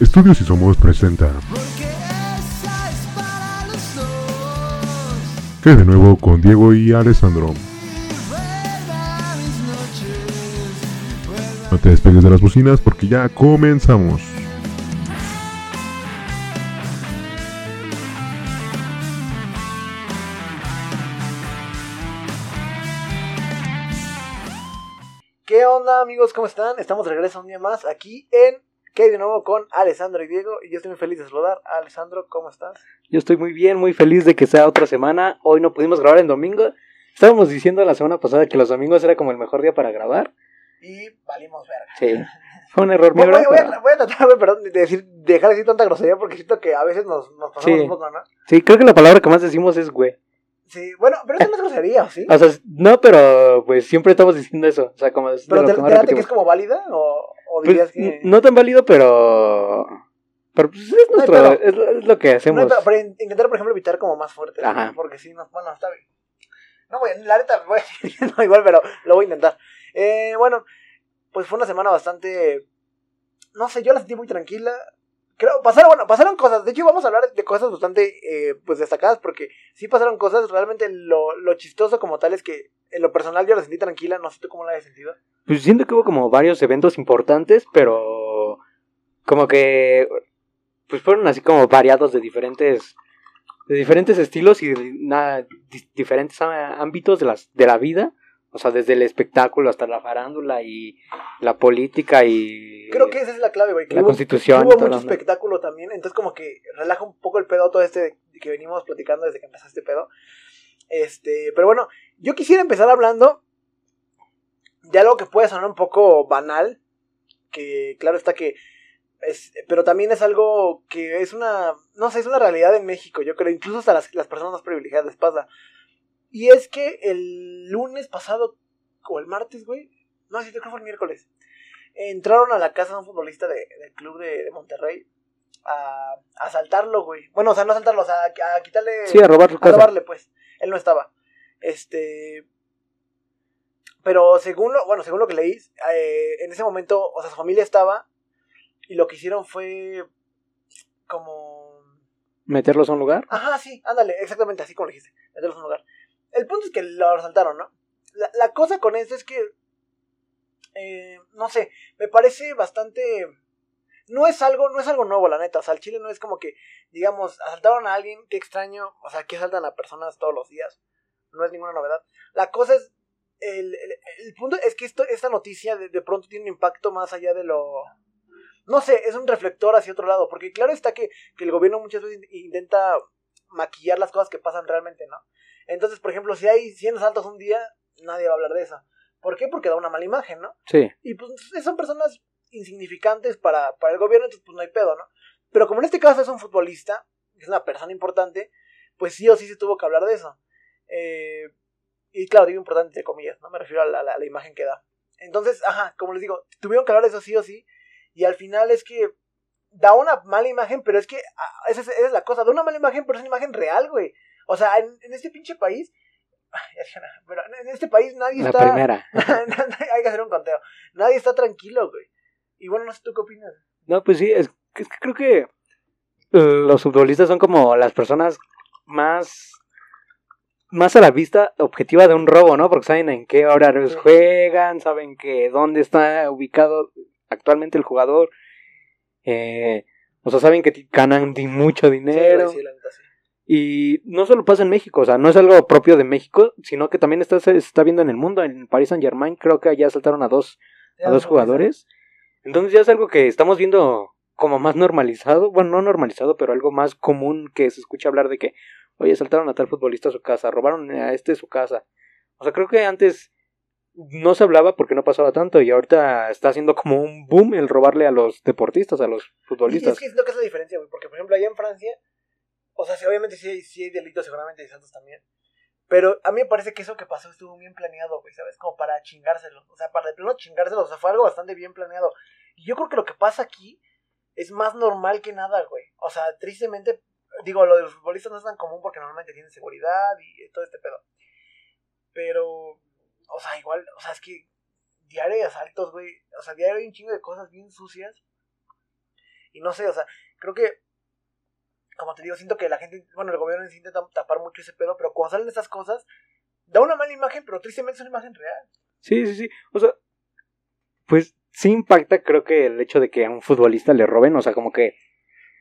Estudios y Somos presenta. Que de nuevo con Diego y Alessandro. No te despegues de las bocinas porque ya comenzamos. ¿Qué onda amigos? ¿Cómo están? Estamos de regreso un día más aquí en de nuevo con Alessandro y Diego y yo estoy muy feliz de saludar. Alessandro, ¿cómo estás? Yo estoy muy bien, muy feliz de que sea otra semana. Hoy no pudimos grabar en domingo. Estábamos diciendo la semana pasada que los domingos era como el mejor día para grabar. Y valimos verga. Sí. Fue un error mío. voy- voy a, voy a tratar de, perdón, de decir, dejar de decir tanta grosería porque siento que a veces nos, nos pasamos Sí. un poco, ¿no? Sí, creo que la palabra que más decimos es güey. Sí, bueno, pero eso no es grosería, ¿sí? O sea, no, pero pues siempre estamos diciendo eso. O sea, como es pero te, que te que es como válida o, o Pues, dirías que... No tan válido, pero. Pero pues es, nuestro, pedo. es, lo- es lo que No, hacemos. pero, in- intentar, por ejemplo, evitar como más fuerte. ¿no? Ajá. Porque si no, bueno, está bien. No, voy, la neta, voy no, igual, pero lo voy a intentar. Eh, bueno, pues fue una semana bastante. No sé, yo la sentí muy tranquila. Creo, pasaron, bueno, pasaron cosas. De hecho, vamos a hablar de cosas bastante, eh, pues, destacadas, porque sí pasaron cosas. Realmente lo, lo chistoso como tal es que, en lo personal, yo la sentí tranquila. No sé tú cómo la hayas sentido. Pues siento que hubo como varios eventos importantes, pero como que pues fueron así como variados de diferentes de diferentes estilos y de di- diferentes ámbitos de las de la vida, o sea, desde el espectáculo hasta la farándula y la política y Creo que esa es la clave, güey. que la hubo- constitución Hubo mucho espectáculo también, entonces como que relaja un poco el pedo todo este que venimos platicando desde que empezó este pedo. Este, pero bueno, yo quisiera empezar hablando de algo que puede sonar un poco banal, que claro está que es, pero también es algo que es una, no sé, es una realidad en México, yo creo, incluso hasta las, las personas más privilegiadas les pasa. Y es que el lunes pasado, o el martes, güey, no, sí, creo que fue el miércoles, entraron a la casa de un futbolista de- del club de, de Monterrey a, a asaltarlo, güey. Bueno, o sea, no asaltarlo, o sea, a, a quitarle... Sí, a robar su a casa. robarle, pues. Él no estaba. Este... Pero según lo, bueno, según lo que leí, eh, en ese momento, o sea, su familia estaba y lo que hicieron fue como... meterlos a un lugar. Ajá, sí, ándale, exactamente así como lo dijiste, meterlos en un lugar. El punto es que lo asaltaron, ¿no? La, la cosa con esto es que, eh, no sé, me parece bastante... No es algo, no es algo nuevo, la neta. O sea, el Chile no es como que, digamos, asaltaron a alguien, qué extraño. O sea, que asaltan a personas todos los días. No es ninguna novedad. La cosa es, el, el, el punto es que esto, esta noticia de, de pronto tiene un impacto más allá de lo... No sé, es un reflector hacia otro lado. Porque claro está que, que el gobierno muchas veces intenta maquillar las cosas que pasan realmente, ¿no? Entonces, por ejemplo, si hay 100 asaltos un día, nadie va a hablar de eso. ¿Por qué? Porque da una mala imagen, ¿no? Sí. Y pues son personas insignificantes para, para el gobierno, entonces pues no hay pedo, ¿no? Pero como en este caso es un futbolista, es una persona importante, pues sí o sí se tuvo que hablar de eso. Eh, y claro, digo importante entre comillas, ¿no? Me refiero a la, la imagen que da. Entonces, ajá, como les digo, tuvieron que hablar de eso sí o sí, y al final es que da una mala imagen, pero es que ah, esa es, esa es la cosa, da una mala imagen, pero es una imagen real, güey. O sea, en, en este pinche país, pero en este país nadie La está... primera. Hay que hacer un conteo. Nadie está tranquilo, güey. Y bueno, no sé tú qué opinas. No, pues sí, es, es que creo que los futbolistas son como las personas más más a la vista objetiva de un robo, ¿no? Porque saben en qué horarios Sí. juegan, saben que dónde está ubicado actualmente el jugador, eh, o sea, saben que ganan mucho dinero. Sí, la neta, sí. Y no solo pasa en México, o sea, no es algo propio de México, sino que también está, se está viendo en el mundo. En Paris Saint Germain creo que allá saltaron a dos a dos jugadores. Entonces ya es algo que estamos viendo como más normalizado, bueno, no normalizado, pero algo más común que se escucha hablar de que, oye, saltaron a tal futbolista a su casa, robaron a este su casa. O sea, creo que antes no se hablaba porque no pasaba tanto y ahorita está haciendo como un boom el robarle a los deportistas, a los futbolistas. es que es lo que es la diferencia, güey. Porque, por ejemplo, allá en Francia, o sea, sí, obviamente sí hay, sí hay delitos, seguramente hay santos también. Pero a mí me parece que eso que pasó estuvo bien planeado, güey, ¿sabes? Como para chingárselos. O sea, para de plano chingárselos. O sea, fue algo bastante bien planeado. Y yo creo que lo que pasa aquí es más normal que nada, güey. O sea, tristemente, digo, lo de los futbolistas no es tan común porque normalmente tienen seguridad y todo este pedo. Pero, o sea, igual, o sea, es que diario de asaltos, güey. O sea, diario hay un chingo de cosas bien sucias. Y no sé, o sea, creo que, como te digo, siento que la gente, bueno, el gobierno intenta tapar mucho ese pedo, pero cuando salen estas cosas, da una mala imagen, pero tristemente es una imagen real. Sí, sí, sí. O sea, pues sí impacta, creo que el hecho de que a un futbolista le roben, o sea, como que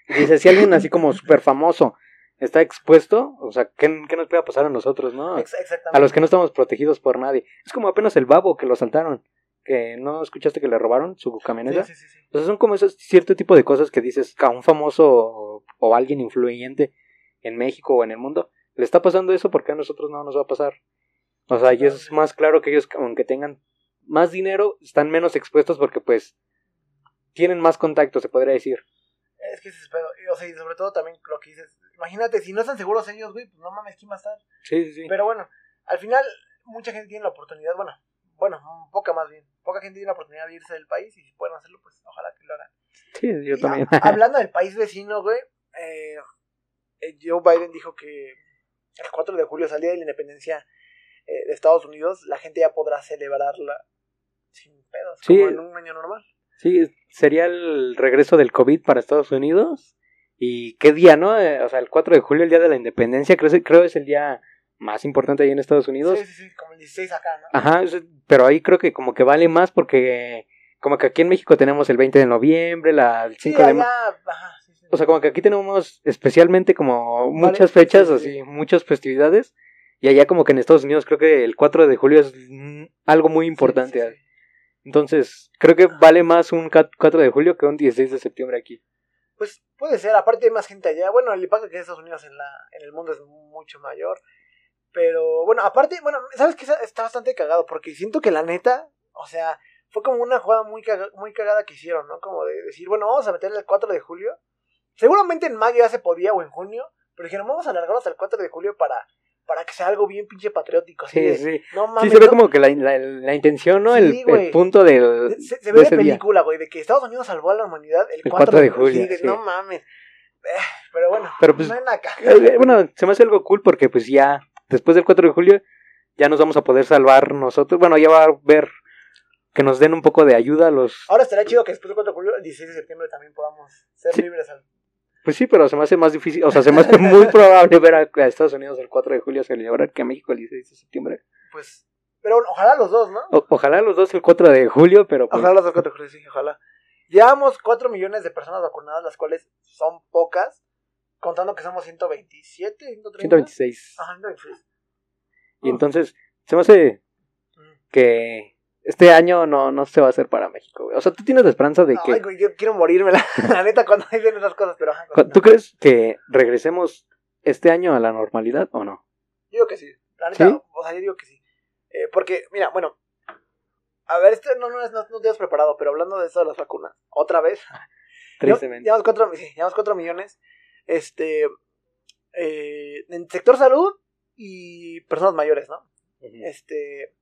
dice, si alguien así como súper famoso está expuesto, o sea, ¿qué, ¿qué, nos puede pasar a nosotros, no? Exactamente. A los que no estamos protegidos por nadie. Es como apenas el babo que lo saltaron, que no escuchaste que le robaron su camioneta. Sí, sí, sí. Entonces son como esos cierto tipo de cosas que dices a un famoso o, alguien influyente en México o en el mundo le está pasando eso porque a nosotros no nos va a pasar. O sea, y es más claro que ellos, aunque tengan más dinero, están menos expuestos porque pues tienen más contacto, se podría decir. Es que ese es pedo. O sea, y sobre todo también lo que dices. Imagínate, si no están seguros ellos, güey, pues no mames, ¿quién va a estar? Sí, sí, sí. Pero bueno, al final, mucha gente tiene la oportunidad, bueno, bueno, poca más bien. Poca gente tiene la oportunidad de irse del país y si pueden hacerlo, pues ojalá que lo hagan. Sí, yo Y también. a- hablando del país vecino, güey, eh, eh, Joe Biden dijo que el 4 de julio, día de la independencia eh, de Estados Unidos, la gente ya podrá celebrarla sin pedos, Sí. como en un año normal. Sí, sería el regreso del COVID para Estados Unidos. ¿Y qué día, no? Eh, o sea, el 4 de julio, el día de la independencia, creo, creo es el día más importante ahí en Estados Unidos. Sí, sí, sí, como el 16 acá, ¿no? Ajá, pero ahí creo que como que vale más porque como que aquí en México tenemos el 20 de noviembre, la, el 5 sí, de. O sea, como que aquí tenemos especialmente como muchas fechas, sí, así, sí. muchas festividades. Y allá como que en Estados Unidos creo que el 4 de julio es mm, algo muy importante. Sí, sí. Entonces, creo que vale más un cat- 4 de julio que un 16 de septiembre aquí. Pues puede ser, aparte hay más gente allá. Bueno, el impacto que hay en Estados Unidos en, la, en el mundo es mucho mayor. Pero bueno, aparte, bueno, ¿sabes qué? Está bastante cagado porque siento que la neta, o sea, fue como una jugada muy, caga- muy cagada que hicieron, ¿no? Como de decir, bueno, vamos a meterle el 4 de julio. Seguramente en mayo ya se podía o en junio, pero dijeron, vamos a alargarlo hasta el 4 de julio para, para que sea algo bien pinche patriótico. Así Sí, de, sí. No Sí, mames, se ve no- como que la, la, la intención, ¿no? el, Sí, el punto del, se, se de ve de día. película, güey, de que Estados Unidos salvó a la humanidad el, El 4, 4 de julio, Sí, sí. No mames. Eh, Pero bueno, Pero, pues, no hay nada que- Eh, Bueno, se me hace algo cool porque pues ya después del 4 de julio ya nos vamos a poder salvar nosotros. Bueno, ya va a haber que nos den un poco de ayuda a los... Ahora estaría chido que después del 4 de julio, el 16 de septiembre también podamos ser Sí. libres. Al... Pues sí, pero se me hace más difícil, o sea, se me hace muy probable ver a, a Estados Unidos el 4 de julio celebrar que a México el 16 de septiembre. Pues, pero bueno, ojalá los dos, ¿no? O- ojalá los dos el 4 de julio, pero pues... Ojalá los dos 4 de julio, sí, ojalá. Llevamos 4 millones de personas vacunadas, las cuales son pocas, contando que somos 127, 130. 126. Ajá, 126. Y entonces se me hace Mm. que este año no, no se va a hacer para México. güey. O sea, tú tienes la esperanza de que... Ay, güey, yo quiero morirme, la, la neta, cuando dicen esas cosas, pero ajá. ¿Tú crees que regresemos este año a la normalidad o no? Yo digo que sí. La neta, ¿Sí? o sea, yo digo que sí. Eh, porque, mira, bueno. A ver, este no, no, no, no te has preparado, pero hablando de eso de las vacunas, otra vez. Tristemente. Llevamos cuatro, sí, llevamos cuatro millones. Este. eh, en sector salud y personas mayores, ¿no? Este.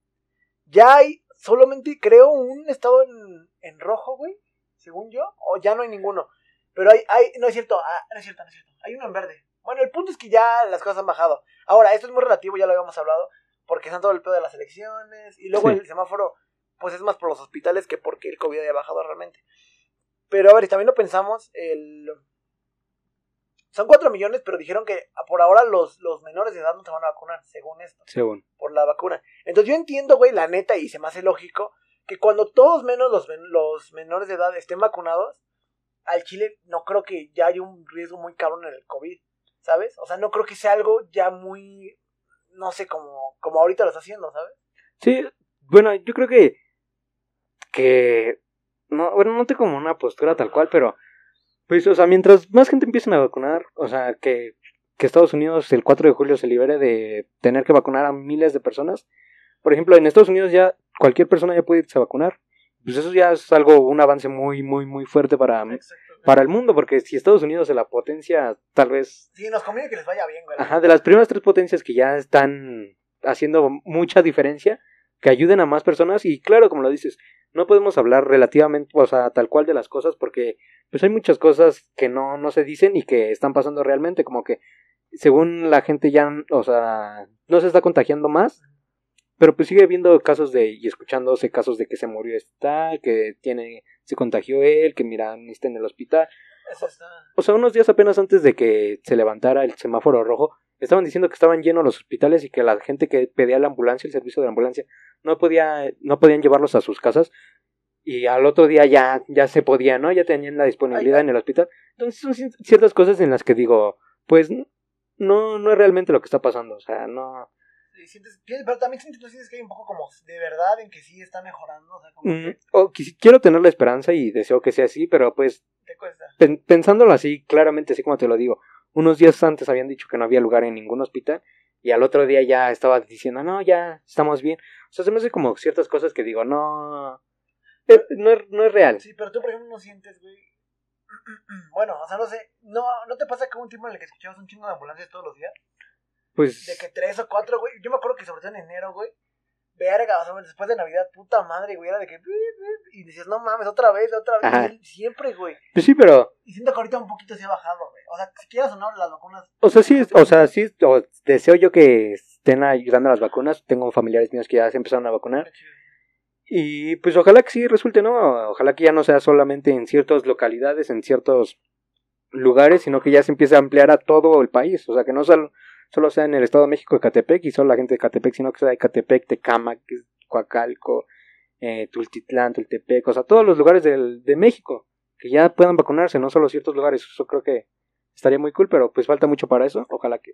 Ya hay solamente, creo, un estado en, en rojo, güey. Según yo. O ya no hay ninguno. Pero hay, hay, no es cierto, ah, no es cierto, no es cierto. Hay uno en verde. Bueno, el punto es que ya las cosas han bajado. Ahora, esto es muy relativo, ya lo habíamos hablado, porque están todo el pedo de las elecciones. Y luego Sí. el semáforo, pues es más por los hospitales que porque el COVID haya bajado realmente. Pero a ver, y también lo pensamos, el... Son 4 millones, pero dijeron que por ahora los, los menores de edad no se van a vacunar, según esto Según. por la vacuna. Entonces yo entiendo, güey, la neta, y se me hace lógico, que cuando todos menos los, los menores de edad estén vacunados, al Chile no creo que ya haya un riesgo muy cabrón en el COVID, ¿sabes? O sea, no creo que sea algo ya muy, no sé, como, como ahorita lo está haciendo, ¿sabes? Sí, bueno, yo creo que. que. No, bueno, no tengo como una postura tal cual, pero. Pues, o sea, mientras más gente empiecen a vacunar, o sea, que, que Estados Unidos el 4 de julio se libere de tener que vacunar a miles de personas. Por ejemplo, en Estados Unidos ya cualquier persona ya puede irse a vacunar. Pues eso ya es algo, un avance muy, muy, muy fuerte para, para el mundo, porque si Estados Unidos es la potencia, tal vez Sí, nos conviene que les vaya bien, güey. Ajá, de las primeras tres potencias que ya están haciendo mucha diferencia, que ayuden a más personas y claro, como lo dices, no podemos hablar relativamente, o sea, tal cual de las cosas porque pues hay muchas cosas que no, no se dicen y que están pasando realmente, como que según la gente ya, o sea, no se está contagiando más, pero pues sigue habiendo casos de, y escuchándose casos de que se murió esta, que tiene, se contagió él, que mira, está en el hospital. Eso está. O sea, unos días apenas antes de que se levantara el semáforo rojo, estaban diciendo que estaban llenos los hospitales y que la gente que pedía la ambulancia, el servicio de la ambulancia, no podía, no podían llevarlos a sus casas. Y al otro día ya, ya se podía, ¿no? Ya tenían la disponibilidad Ay, en el hospital. Entonces son cier- ciertas cosas en las que digo, pues no, no es realmente lo que está pasando. O sea, no. Sientes- pero también sientes, que hay un poco como de verdad en que sí está mejorando. O sea, como Mm, que o quisi- quiero tener la esperanza y deseo que sea así, pero pues te cuesta. pen- pensándolo así, claramente, así como te lo digo, unos días antes habían dicho que no había lugar en ningún hospital y al otro día ya estaba diciendo, no, ya estamos bien. O sea, se me hace como ciertas cosas que digo, no, eh, no, es, no es real. Sí, pero tú, por ejemplo, no sientes, güey. Bueno, o sea, no sé. ¿No, ¿No te pasa que hubo un tiempo en el que escuchabas un chingo de ambulancias todos los días? Pues, De que tres o cuatro, güey. Yo me acuerdo que sobre todo en enero, güey. Verga, o sea, después de Navidad, puta madre, güey. Era de que. Y decías, no mames, otra vez, otra vez. Ajá. Siempre, güey. pues sí, pero, Y siento que ahorita un poquito se ha bajado, güey. O sea, si quieras o no, las vacunas. o sea, sí, o sea, sí, o deseo yo que estén ayudando a las vacunas. Tengo familiares míos que ya se empezaron a vacunar. Y pues ojalá que sí resulte, ¿no? Ojalá que ya no sea solamente en ciertas localidades, en ciertos lugares, sino que ya se empiece a ampliar a todo el país. O sea, que no solo, solo sea en el Estado de México de Catepec y solo la gente de Catepec, sino que sea de Catepec, Tecámac, Coacalco, eh, Tultitlán, Tultepec, o sea, todos los lugares del, de México que ya puedan vacunarse, no solo ciertos lugares. Eso creo que estaría muy cool, pero pues falta mucho para eso. Ojalá que...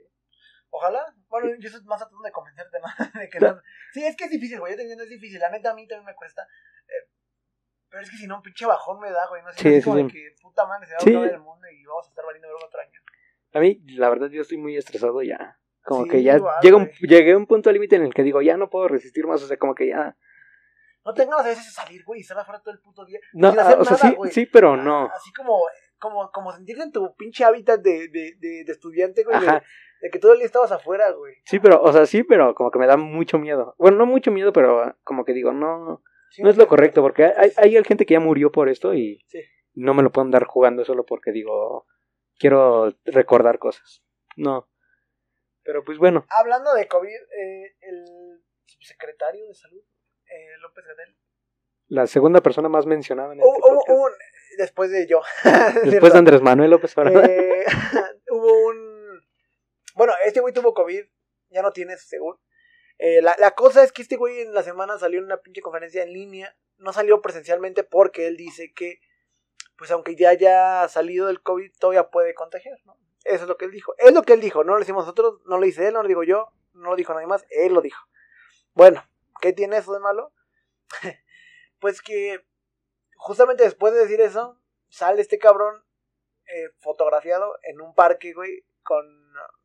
Ojalá. Bueno, yo estoy más tratando de convencerte, ¿no? De que no- Sí, es que es difícil, güey. Yo te entiendo, es difícil. La neta, a mí también me cuesta. Eh, pero es que si no, un pinche bajón me da, güey. No sé, Sí, sí, como sí. de que puta madre se va a acabar el mundo y vamos a estar valiendo ver otro año. A mí, la verdad, yo estoy muy estresado ya. Como Sí, que ya igual, llega un, llegué a un punto límite en el que digo, ya no puedo resistir más, o sea, como que ya... No tengo a veces de salir, güey, y estar afuera todo el puto día. No, sin hacer o sea, nada, sí, güey. sí, pero no. Así como, como, como sentirte en tu pinche hábitat de, de, de, de estudiante, güey. De, Ajá. de que todo el día estabas afuera, güey. Sí, pero, o sea, sí, pero como que me da mucho miedo. Bueno, no mucho miedo, pero ah, como que digo, no, Sí, no es lo correcto, porque hay, hay gente que ya murió por esto y Sí. no me lo puedo andar jugando solo porque digo, quiero recordar cosas. No. Pero pues bueno, Hablando de COVID, eh, el subsecretario de salud, eh, López Gatel, la segunda persona más mencionada en este hubo, hubo- podcast, hubo un- después de yo, después de Andrés Manuel López Obrador. Eh, hubo un. Bueno, este güey tuvo COVID, ya no tiene según. Eh, la, la cosa es que este güey en la semana salió en una pinche conferencia en línea. No salió presencialmente porque él dice que, pues aunque ya haya salido del COVID, todavía puede contagiar, ¿no? Eso es lo que él dijo. Es lo que él dijo, no lo decimos nosotros, no lo dice él, no lo digo yo, no lo dijo nadie más, él lo dijo. Bueno, ¿qué tiene eso de malo? pues que justamente después de decir eso, sale este cabrón eh, fotografiado en un parque, güey, con,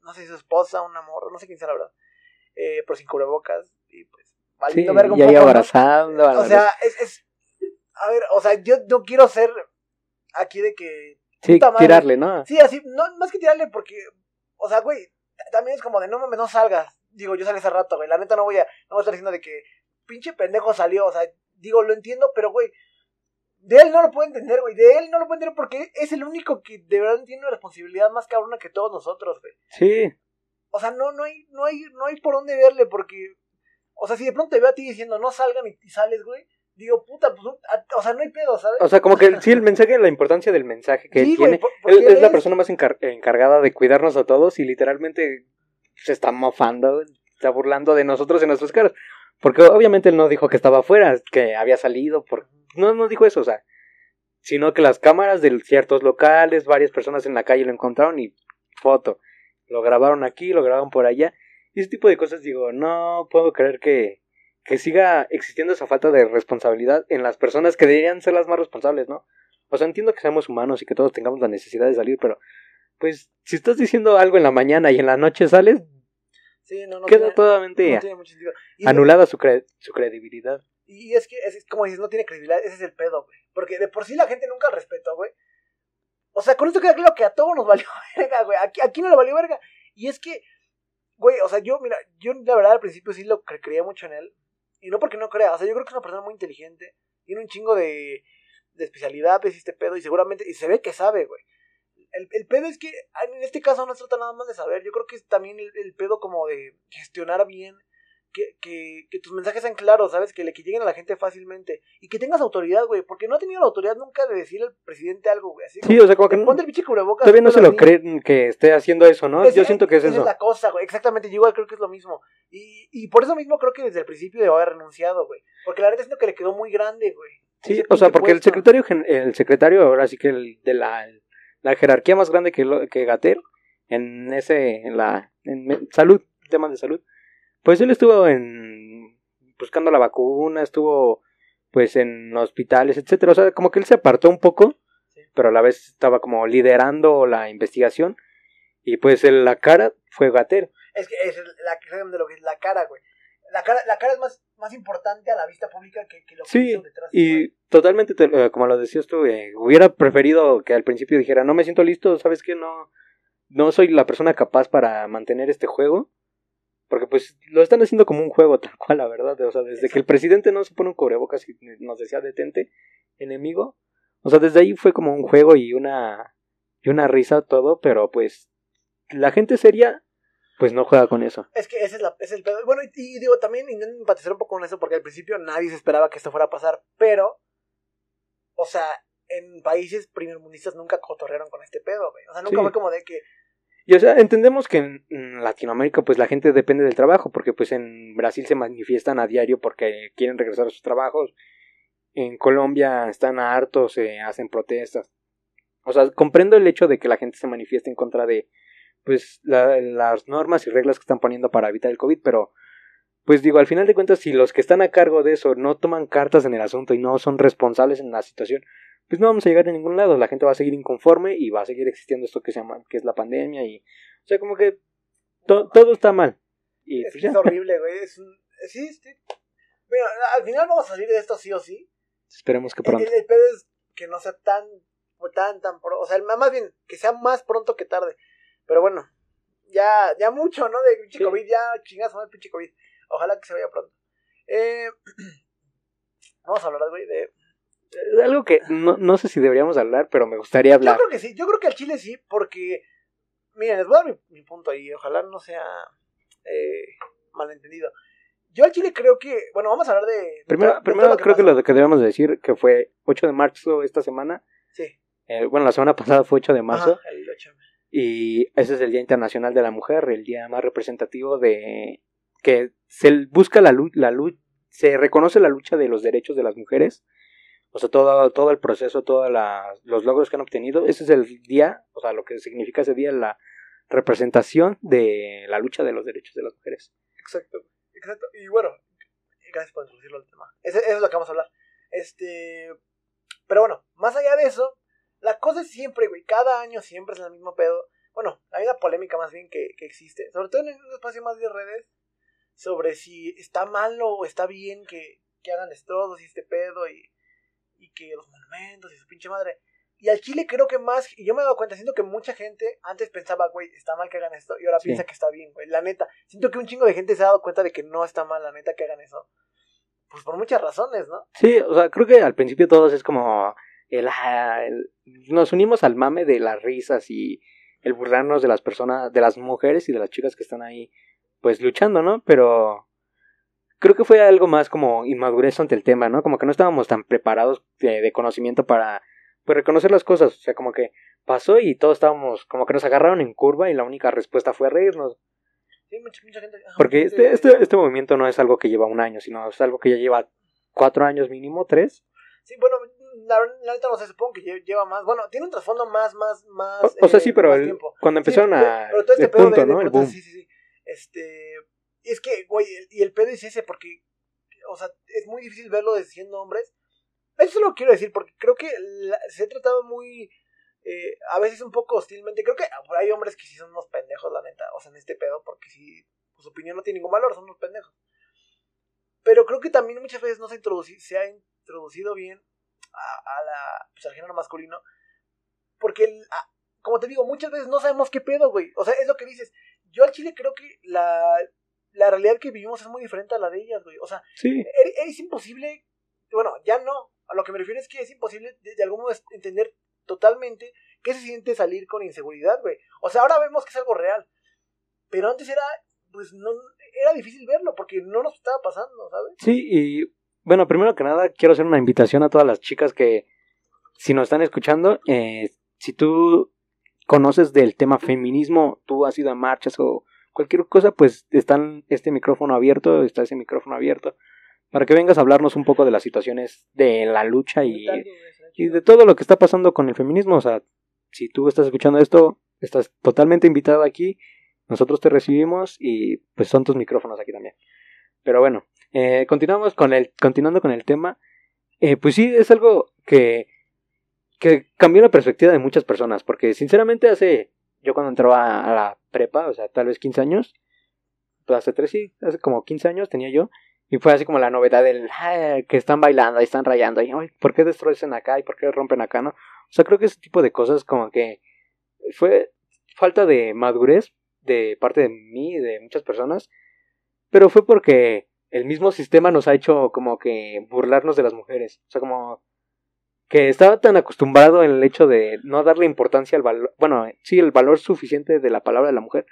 no sé si su esposa, un amor, no sé quién sea la verdad, eh, pero sin cubrebocas, y pues, Sí, valiendo verga un y ahí abrazando. O sea, es, es, a ver, o sea, yo no quiero ser aquí de que, sí, tirarle, ¿no? sí, así, no, más que tirarle porque, o sea, güey, también es como de, no mames, no salgas, digo, yo salí hace rato, güey, la neta no voy a, no voy a estar diciendo de que, pinche pendejo salió, o sea, digo, lo entiendo, pero, güey, de él no lo puedo entender, güey. De él no lo puedo entender porque es el único que de verdad tiene una responsabilidad más cabrona que todos nosotros, güey. Sí, O sea, no, no hay, no hay, no hay por dónde verle porque, o sea, si de pronto te veo a ti diciendo no salgan y, y sales, güey, digo, puta, pues, o sea, no hay pedo, ¿sabes? o sea, como que sí, el mensaje, la importancia del mensaje que Sí, él güey, tiene. por- Él es la persona más encar- encargada de cuidarnos a todos y literalmente se está mofando, está burlando de nosotros en nuestras caras. Porque obviamente él no dijo que estaba afuera, que había salido, por... no, no dijo eso, o sea, sino que las cámaras de ciertos locales, varias personas en la calle lo encontraron y foto. Lo grabaron aquí, lo grabaron por allá. Y ese tipo de cosas, digo, no puedo creer que, que siga existiendo esa falta de responsabilidad en las personas que deberían ser las más responsables, ¿no? O sea, entiendo que seamos humanos y que todos tengamos la necesidad de salir, pero pues si estás diciendo algo en la mañana y en la noche sales, Sí, no, no queda tiene, totalmente no tiene anulada su, cre- su credibilidad. y es que, es, como dices, no tiene credibilidad, ese es el pedo, güey. Porque de por sí la gente nunca respetó, güey. O sea, con esto queda claro que a todos nos valió verga, güey. Aquí, aquí no le valió verga. Y es que, güey, o sea, yo, mira, yo la verdad al principio sí lo cre- creía mucho en él. Y no porque no crea, o sea, yo creo que es una persona muy inteligente. Tiene un chingo de, de especialidades y este pedo. Y seguramente, y se ve que sabe, güey. El, el pedo es que en este caso no se trata nada más de saber. Yo creo que es también el, el pedo como de gestionar bien que, que, que tus mensajes sean claros, ¿sabes? Que, le, que lleguen a la gente fácilmente. Y que tengas autoridad, güey. Porque no ha tenido la autoridad nunca de decirle al presidente algo, güey. Así Sí, como, o sea, como que "Te no- ponte el pinche cubrebocas. todavía no se lo así". creen que esté haciendo eso, ¿no? Es- Yo siento que es esa eso. es la cosa, güey. Exactamente. Yo igual creo que es lo mismo. Y, y por eso mismo creo que desde el principio debo haber renunciado, güey. Porque la verdad siento que le quedó muy grande, güey. Sí, o sea, porque el secretario, el secretario ahora sí que el de la, la jerarquía más grande que, lo- que Gater en ese, en la, en salud, temas de salud, pues él estuvo en, buscando la vacuna, estuvo pues en hospitales, etcétera, o sea, como que él se apartó un poco, Sí. pero a la vez estaba como liderando la investigación, y pues el- la cara fue Gater. Es que es la, de lo que es la cara, güey. La cara, la cara es más, más importante a la vista pública que, que lo que Sí, detrás. Y totalmente, te- eh, como lo decías tú, eh, hubiera preferido que al principio dijera, no me siento listo, ¿sabes qué? No, no soy la persona capaz para mantener este juego. Porque pues lo están haciendo como un juego tal cual, la verdad. O sea, desde que el presidente no se pone un cubrebocas y nos decía detente, enemigo. O sea, desde ahí fue como un juego y una, y una risa todo, pero pues la gente seria pues no juega con eso. Es que ese es, la, ese es el pedo. Bueno, y, y digo, también intento empatizar un poco con eso porque al principio nadie se esperaba que esto fuera a pasar, pero, o sea, en países primermundistas nunca cotorrearon con este pedo, güey. O sea, nunca Sí. fue como de que, Y o sea, entendemos que en Latinoamérica pues la gente depende del trabajo, porque pues en Brasil se manifiestan a diario porque quieren regresar a sus trabajos. En Colombia están hartos, se hacen protestas. O sea, comprendo el hecho de que la gente se manifieste en contra de pues la- las normas y reglas que están poniendo para evitar el COVID, pero pues digo, al final de cuentas, si los que están a cargo de eso no toman cartas en el asunto y no son responsables en la situación, pues no vamos a llegar a ningún lado. La gente va a seguir inconforme y va a seguir existiendo esto que se llama, que es la pandemia y, o sea, como que to- todo está mal. Y es, pues es horrible, güey. Es un, sí, sí. Bueno, al final vamos a salir de esto sí o sí. esperemos que El, pronto. el pedo es que no sea tan, tan, tan, pro- o sea, más bien, que sea más pronto que tarde. Pero bueno, ya, ya mucho, ¿no? De pinche Sí. COVID, ya chingas, el pinche COVID. Ojalá que se vaya pronto. Eh, vamos a hablar, güey, de... Algo que no, no sé si deberíamos hablar, pero me gustaría Yo hablar. creo que sí, yo creo que al Chile sí, porque, miren, les voy a dar mi, mi punto ahí, ojalá no sea eh, malentendido. Yo al Chile creo que, bueno, vamos a hablar de... Primero, de primero todo creo que lo que debemos decir que fue 8 de marzo esta semana. Sí, Eh, bueno, la semana pasada fue 8 de marzo. Ajá, el 8. Y ese es el Día Internacional de la Mujer, el día más representativo de que se busca la lucha, la lu- se reconoce la lucha de los derechos de las mujeres, o sea, todo, todo el proceso, todos los logros que han obtenido. Ese es el día, o sea, lo que significa ese día, la representación de la lucha de los derechos de las mujeres. Exacto, exacto. Y bueno, gracias por introducirlo al tema. Ese- Eso es lo que vamos a hablar. Este. Pero bueno, más allá de eso, la cosa es siempre, güey. Cada año siempre es el mismo pedo. Bueno, la misma polémica más bien que, que existe. Sobre todo en un espacio más de redes. Sobre si está malo o está bien que, que hagan destrozos y este pedo. Y, y que los monumentos y su pinche madre. Y al Chile creo que más, y yo me he dado cuenta, siento que mucha gente antes pensaba, güey, está mal que hagan esto, y ahora Sí. piensa que está bien, güey. La neta, siento que un chingo de gente se ha dado cuenta de que no está mal, la neta, que hagan eso. Pues por muchas razones, ¿no? Sí, o sea, creo que al principio todos es como el, ah, el- nos unimos al mame de las risas y el burlarnos de las personas, de las mujeres y de las chicas que están ahí, pues luchando, ¿no? Pero creo que fue algo más como inmadurez ante el tema, ¿no? Como que no estábamos tan preparados de, de conocimiento para pues reconocer las cosas, o sea, como que pasó y todos estábamos, como que nos agarraron en curva y la única respuesta fue reírnos. Sí, mucha, mucha gente. ajá, Porque este, este, este movimiento no es algo que lleva un año, sino es algo que ya lleva cuatro años mínimo, tres. Sí, bueno, la, la neta no sé, supongo que lle- lleva más. Bueno, tiene un trasfondo más, más, más. O, o sea, eh, sí, pero el- cuando empezaron a... Pero todo este el pedo punto, de, de ¿no? El boom. sí, sí, sí. Este. Es que, güey, y el pedo es ese, porque. O sea, es muy difícil verlo de siendo hombres. Eso lo quiero decir, porque creo que se ha tratado muy. eh, a veces un poco hostilmente. Creo que hay hombres que sí son unos pendejos, la neta. O sea, en este pedo, porque sí. pues, Su opinión no tiene ningún valor, son unos pendejos. Pero creo que también muchas veces no se, introduci- se ha introducido bien a, la, pues, al género masculino. Porque, el- como te digo, muchas veces no sabemos qué pedo, güey. O sea, es lo que dices. Yo al Chile creo que la, la realidad que vivimos es muy diferente a la de ellas, güey. O sea, Sí, es, es imposible, bueno, ya no. A lo que me refiero es que es imposible de, de algún modo entender totalmente qué se siente salir con inseguridad, güey. O sea, ahora vemos que es algo real. Pero antes era, pues no, era difícil verlo porque no nos estaba pasando, ¿sabes? Sí, y bueno, primero que nada quiero hacer una invitación a todas las chicas que si nos están escuchando, eh, si tú conoces del tema feminismo, tú has ido a marchas o cualquier cosa, pues está este micrófono abierto, está ese micrófono abierto, para que vengas a hablarnos un poco de las situaciones de la lucha y, y de todo lo que está pasando con el feminismo. O sea, si tú estás escuchando esto, estás totalmente invitado aquí, nosotros te recibimos y pues son tus micrófonos aquí también. Pero bueno, eh, continuamos con el, continuando con el tema, eh, pues sí, es algo que, que cambió la perspectiva de muchas personas, porque sinceramente hace, yo cuando entraba a la prepa, o sea, tal vez 15 años, pues hace tres, sí, hace como 15 años tenía yo, y fue así como la novedad del que están bailando y están rayando, y ¿por qué destruyen acá y por qué rompen acá, no? O sea, creo que ese tipo de cosas como que fue falta de madurez de parte de mí y de muchas personas, pero fue porque el mismo sistema nos ha hecho como que burlarnos de las mujeres. O sea, como que estaba tan acostumbrado en el hecho de no darle importancia al valor, bueno, sí, el valor suficiente de la palabra de la mujer,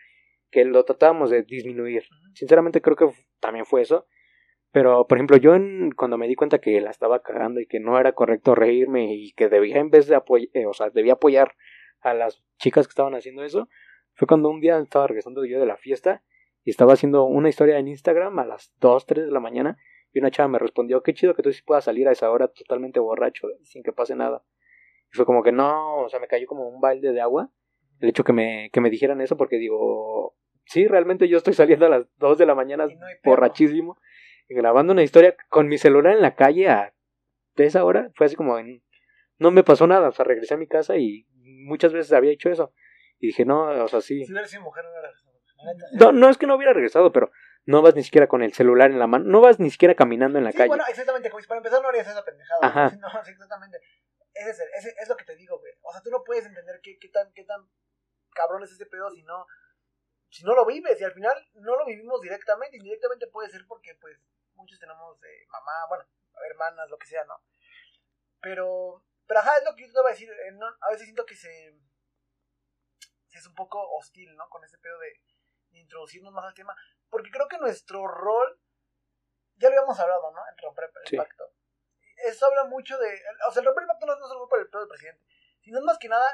que lo tratábamos de disminuir. Sinceramente creo que también fue eso. Pero, por ejemplo, yo en, cuando me di cuenta que la estaba cagando y que no era correcto reírme y que debía en vez de apoyar, eh, o sea, debía apoyar a las chicas que estaban haciendo eso, fue cuando un día estaba regresando yo de la fiesta y estaba haciendo una historia en Instagram a las 2, 3 de la mañana y una chava me respondió, qué chido que tú sí puedas salir a esa hora totalmente borracho sin que pase nada. Y fue como que no, o sea, me cayó como un balde de agua el hecho que me, que me dijeran eso porque digo, sí, realmente yo estoy saliendo a las 2 de la mañana borrachísimo y grabando una historia con mi celular en la calle a esa hora. Fue así como, no me pasó nada, o sea, regresé a mi casa y muchas veces había hecho eso. Y dije, no, o sea, sí. Si no eres mujer, no no, no es que no hubiera regresado, pero no vas ni siquiera con el celular en la mano, no vas ni siquiera caminando en la sí, calle. Bueno, exactamente, como si para empezar no harías esa pendejada. Ajá. No, exactamente. Ese es, ese es lo que te digo, güey. O sea, tú no puedes entender qué, qué, tan, qué tan cabrón es ese pedo si no, si no lo vives. Y al final no lo vivimos directamente. Indirectamente puede ser porque, pues, muchos tenemos eh, mamá, bueno, hermanas, lo que sea, ¿no? Pero, pero ajá, es lo que yo te voy a decir. Eh, no, a veces siento que se, se es un poco hostil, ¿no? Con ese pedo de introducirnos más al tema, porque creo que nuestro rol, ya lo habíamos hablado, ¿no? En romper el pacto. Eso habla mucho de, o sea, el romper el pacto no es solo por el pedo del presidente, sino más que nada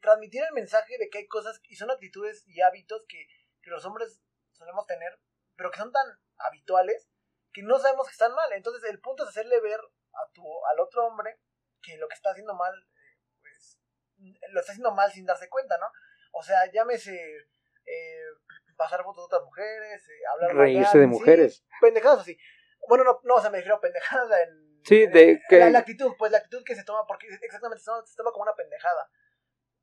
transmitir el mensaje de que hay cosas y son actitudes y hábitos que, que los hombres solemos tener, pero que son tan habituales que no sabemos que están mal. Entonces el punto es hacerle ver a tu, al otro hombre que lo que está haciendo mal, pues lo está haciendo mal sin darse cuenta, ¿no? O sea, llámese eh, pasar fotos de otras mujeres, eh, hablar Reírse de mujeres. pendejadas así. Bueno, no, no, o sea, me refiero a pendejadas en... Sí, de que... La, actitud, pues la actitud que se toma, porque exactamente se toma, como una pendejada,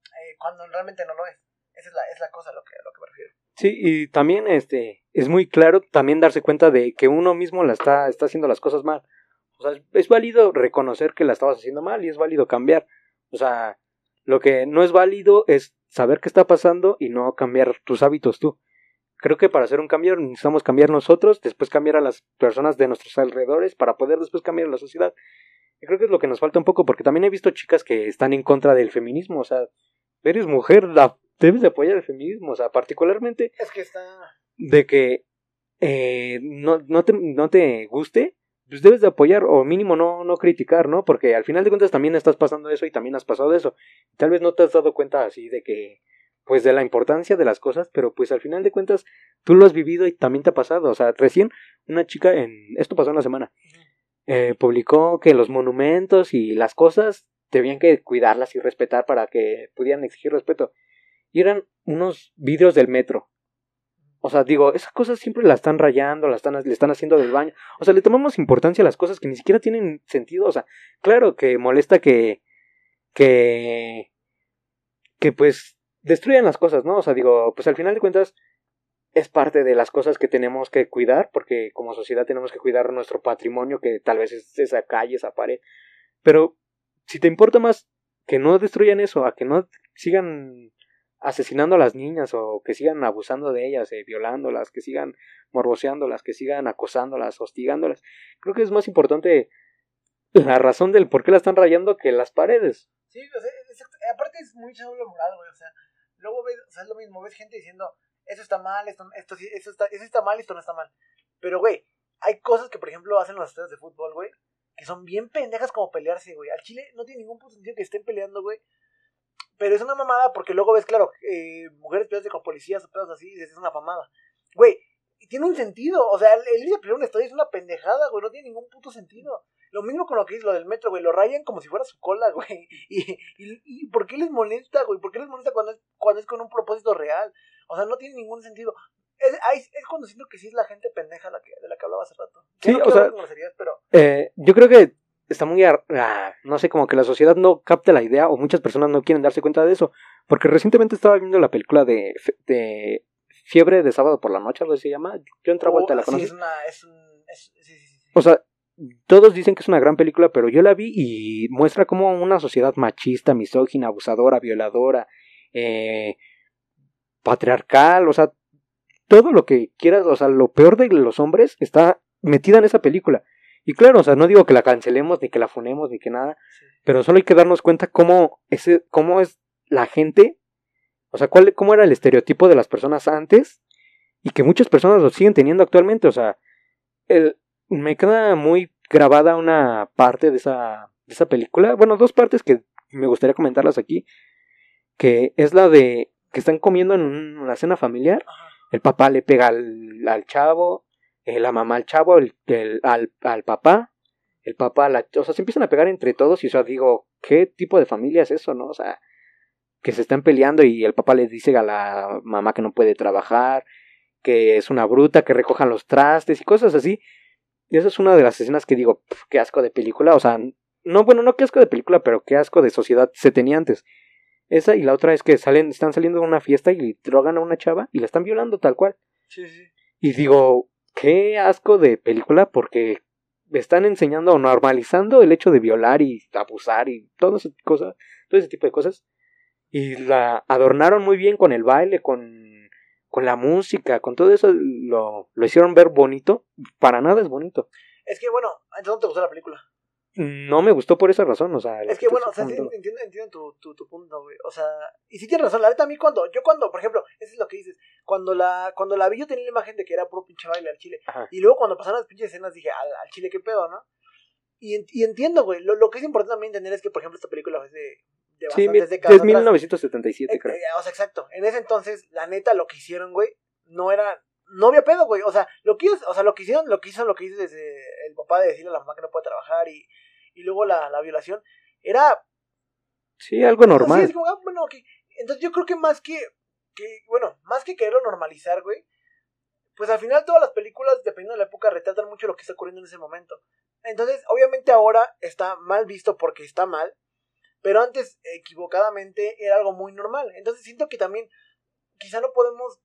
eh, cuando realmente no lo es. Esa es la, es la cosa lo que, lo que me refiero. Sí, y también este es muy claro también darse cuenta de que uno mismo la está, está haciendo las cosas mal. O sea, es válido reconocer que la estabas haciendo mal y es válido cambiar. O sea, lo que no es válido es saber qué está pasando y no cambiar tus hábitos tú. Creo que para hacer un cambio necesitamos cambiar nosotros, después cambiar a las personas de nuestros alrededores para poder después cambiar a la sociedad. Y creo que es lo que nos falta un poco, porque también he visto chicas que están en contra del feminismo, o sea, eres mujer, debes de apoyar el feminismo, o sea, particularmente... Es que está... De que eh, no, no, te, no te guste, pues debes de apoyar o mínimo no, no criticar, ¿no? Porque al final de cuentas también estás pasando eso y también has pasado eso. Tal vez no te has dado cuenta así de que pues de la importancia de las cosas, pero pues al final de cuentas tú lo has vivido y también te ha pasado. O sea, recién una chica en esto pasó en la semana eh, publicó que los monumentos y las cosas debían que cuidarlas y respetar para que pudieran exigir respeto. Y eran unos vidrios del metro. O sea, digo, esas cosas siempre las están rayando, las están, le están haciendo del baño. O sea, le tomamos importancia a las cosas que ni siquiera tienen sentido. O sea, claro que molesta que, que, que pues destruyan las cosas, ¿no? O sea, digo, pues al final de cuentas es parte de las cosas que tenemos que cuidar, porque como sociedad tenemos que cuidar nuestro patrimonio, que tal vez es esa calle, esa pared. Pero si te importa más que no destruyan eso, a que no sigan asesinando a las niñas o que sigan abusando de ellas, eh, violándolas, que sigan morboseándolas, que sigan acosándolas, hostigándolas. Creo que es más importante la razón del por qué la están rayando que las paredes. Sí, o sea, aparte es muy solo moral, güey, o sea, luego ves, o sea, es lo mismo, ves gente diciendo, eso está mal, esto, esto, eso, está, eso está mal, esto no está mal. Pero, güey, hay cosas que, por ejemplo, hacen los estadios de fútbol, güey, que son bien pendejas como pelearse, güey. Al Chile no tiene ningún sentido que estén peleando, güey. Pero es una mamada porque luego ves, claro, eh, mujeres peleándose con policías o pedos así, y es una mamada. Güey, tiene un sentido. O sea, el ir a pelear un estadio es una pendejada, güey. No tiene ningún puto sentido. Lo mismo con lo que es lo del metro, güey. Lo rayan como si fuera su cola, güey. Y, y, y ¿por qué les molesta, güey? ¿Por qué les molesta cuando es, cuando es con un propósito real? O sea, no tiene ningún sentido. Es, ahí es cuando siento que sí es la gente pendeja la que, de la que hablaba hace rato. Sí, no o sea- pero Eh, yo creo que está muy, ar- ah, no sé, como que la sociedad no capta la idea o muchas personas no quieren darse cuenta de eso. Porque recientemente estaba viendo la película de, de Fiebre de Sábado por la Noche, algo así se llama. John Travolta, Oh, ¿la sí, es una, es un, es- sí, sí, sí, sí. O sea, todos dicen que es una gran película, pero yo la vi y muestra como una sociedad machista, misógina, abusadora, violadora, eh, patriarcal, o sea, todo lo que quieras, o sea, lo peor de los hombres está metida en esa película. Y claro, o sea, no digo que la cancelemos, ni que la funemos, ni que nada, Sí. pero solo hay que darnos cuenta cómo, ese, cómo es la gente, o sea, cuál, cómo era el estereotipo de las personas antes y que muchas personas lo siguen teniendo actualmente, o sea, el, me queda muy grabada una parte de esa, de esa película, bueno, dos partes que me gustaría comentarlas aquí, que es la de que están comiendo en una cena familiar, el papá le pega al, al chavo, eh, la mamá al chavo, el, el- al, al papá, el papá, a la, o sea, se empiezan a pegar entre todos y, o sea, digo, ¿qué tipo de familia es eso, no? O sea, que se están peleando y el papá le dice a la mamá que no puede trabajar, que es una bruta, que recojan los trastes y cosas así. Y esa es una de las escenas que digo, "Pf, qué asco de película, o sea, no, bueno, no qué asco de película, pero qué asco de sociedad se tenía antes. Esa y la otra es que salen, están saliendo de una fiesta y drogan a una chava y la están violando tal cual. Sí, sí. Y digo, qué asco de película porque están enseñando o normalizando el hecho de violar y abusar y todo ese todo ese tipo de cosas. Y la adornaron muy bien con el baile, con, con la música, con todo eso lo, lo hicieron ver bonito. Para nada es bonito. Es que, bueno, entonces no te gustó la película. No me gustó por esa razón, o sea, Es que bueno, o sea, entiendo, entiendo, entiendo tu, tu, tu punto, güey. O sea, y sí tienes razón, la neta a mí cuando, yo cuando, por ejemplo, eso es lo que dices, cuando la, cuando la vi yo tenía la imagen de que era puro pinche baile al chile. Ajá. Y luego cuando pasaron las pinches escenas dije, al, al chile qué pedo, ¿no? Y, y entiendo, güey, lo, lo que es importante también entender es que, por ejemplo, esta película es de, de Sí, bastantes mi- décadas es atrás. 1977, Eh, creo. eh, o sea, exacto. En ese entonces, la neta, lo que hicieron, güey, no era. No había pedo, güey. O sea, lo que, o sea, lo que hicieron, lo que hizo, lo que hizo desde el papá de decirle a la mamá que no puede trabajar y, y luego la, la violación, era. Sí, algo normal. como, ah, bueno. Entonces yo creo que más que. que bueno, más que quererlo normalizar, güey. Pues al final todas las películas, dependiendo de la época, retratan mucho lo que está ocurriendo en ese momento. Entonces, obviamente ahora está mal visto porque está mal. Pero antes, equivocadamente, era algo muy normal. Entonces siento que también, quizá no podemos,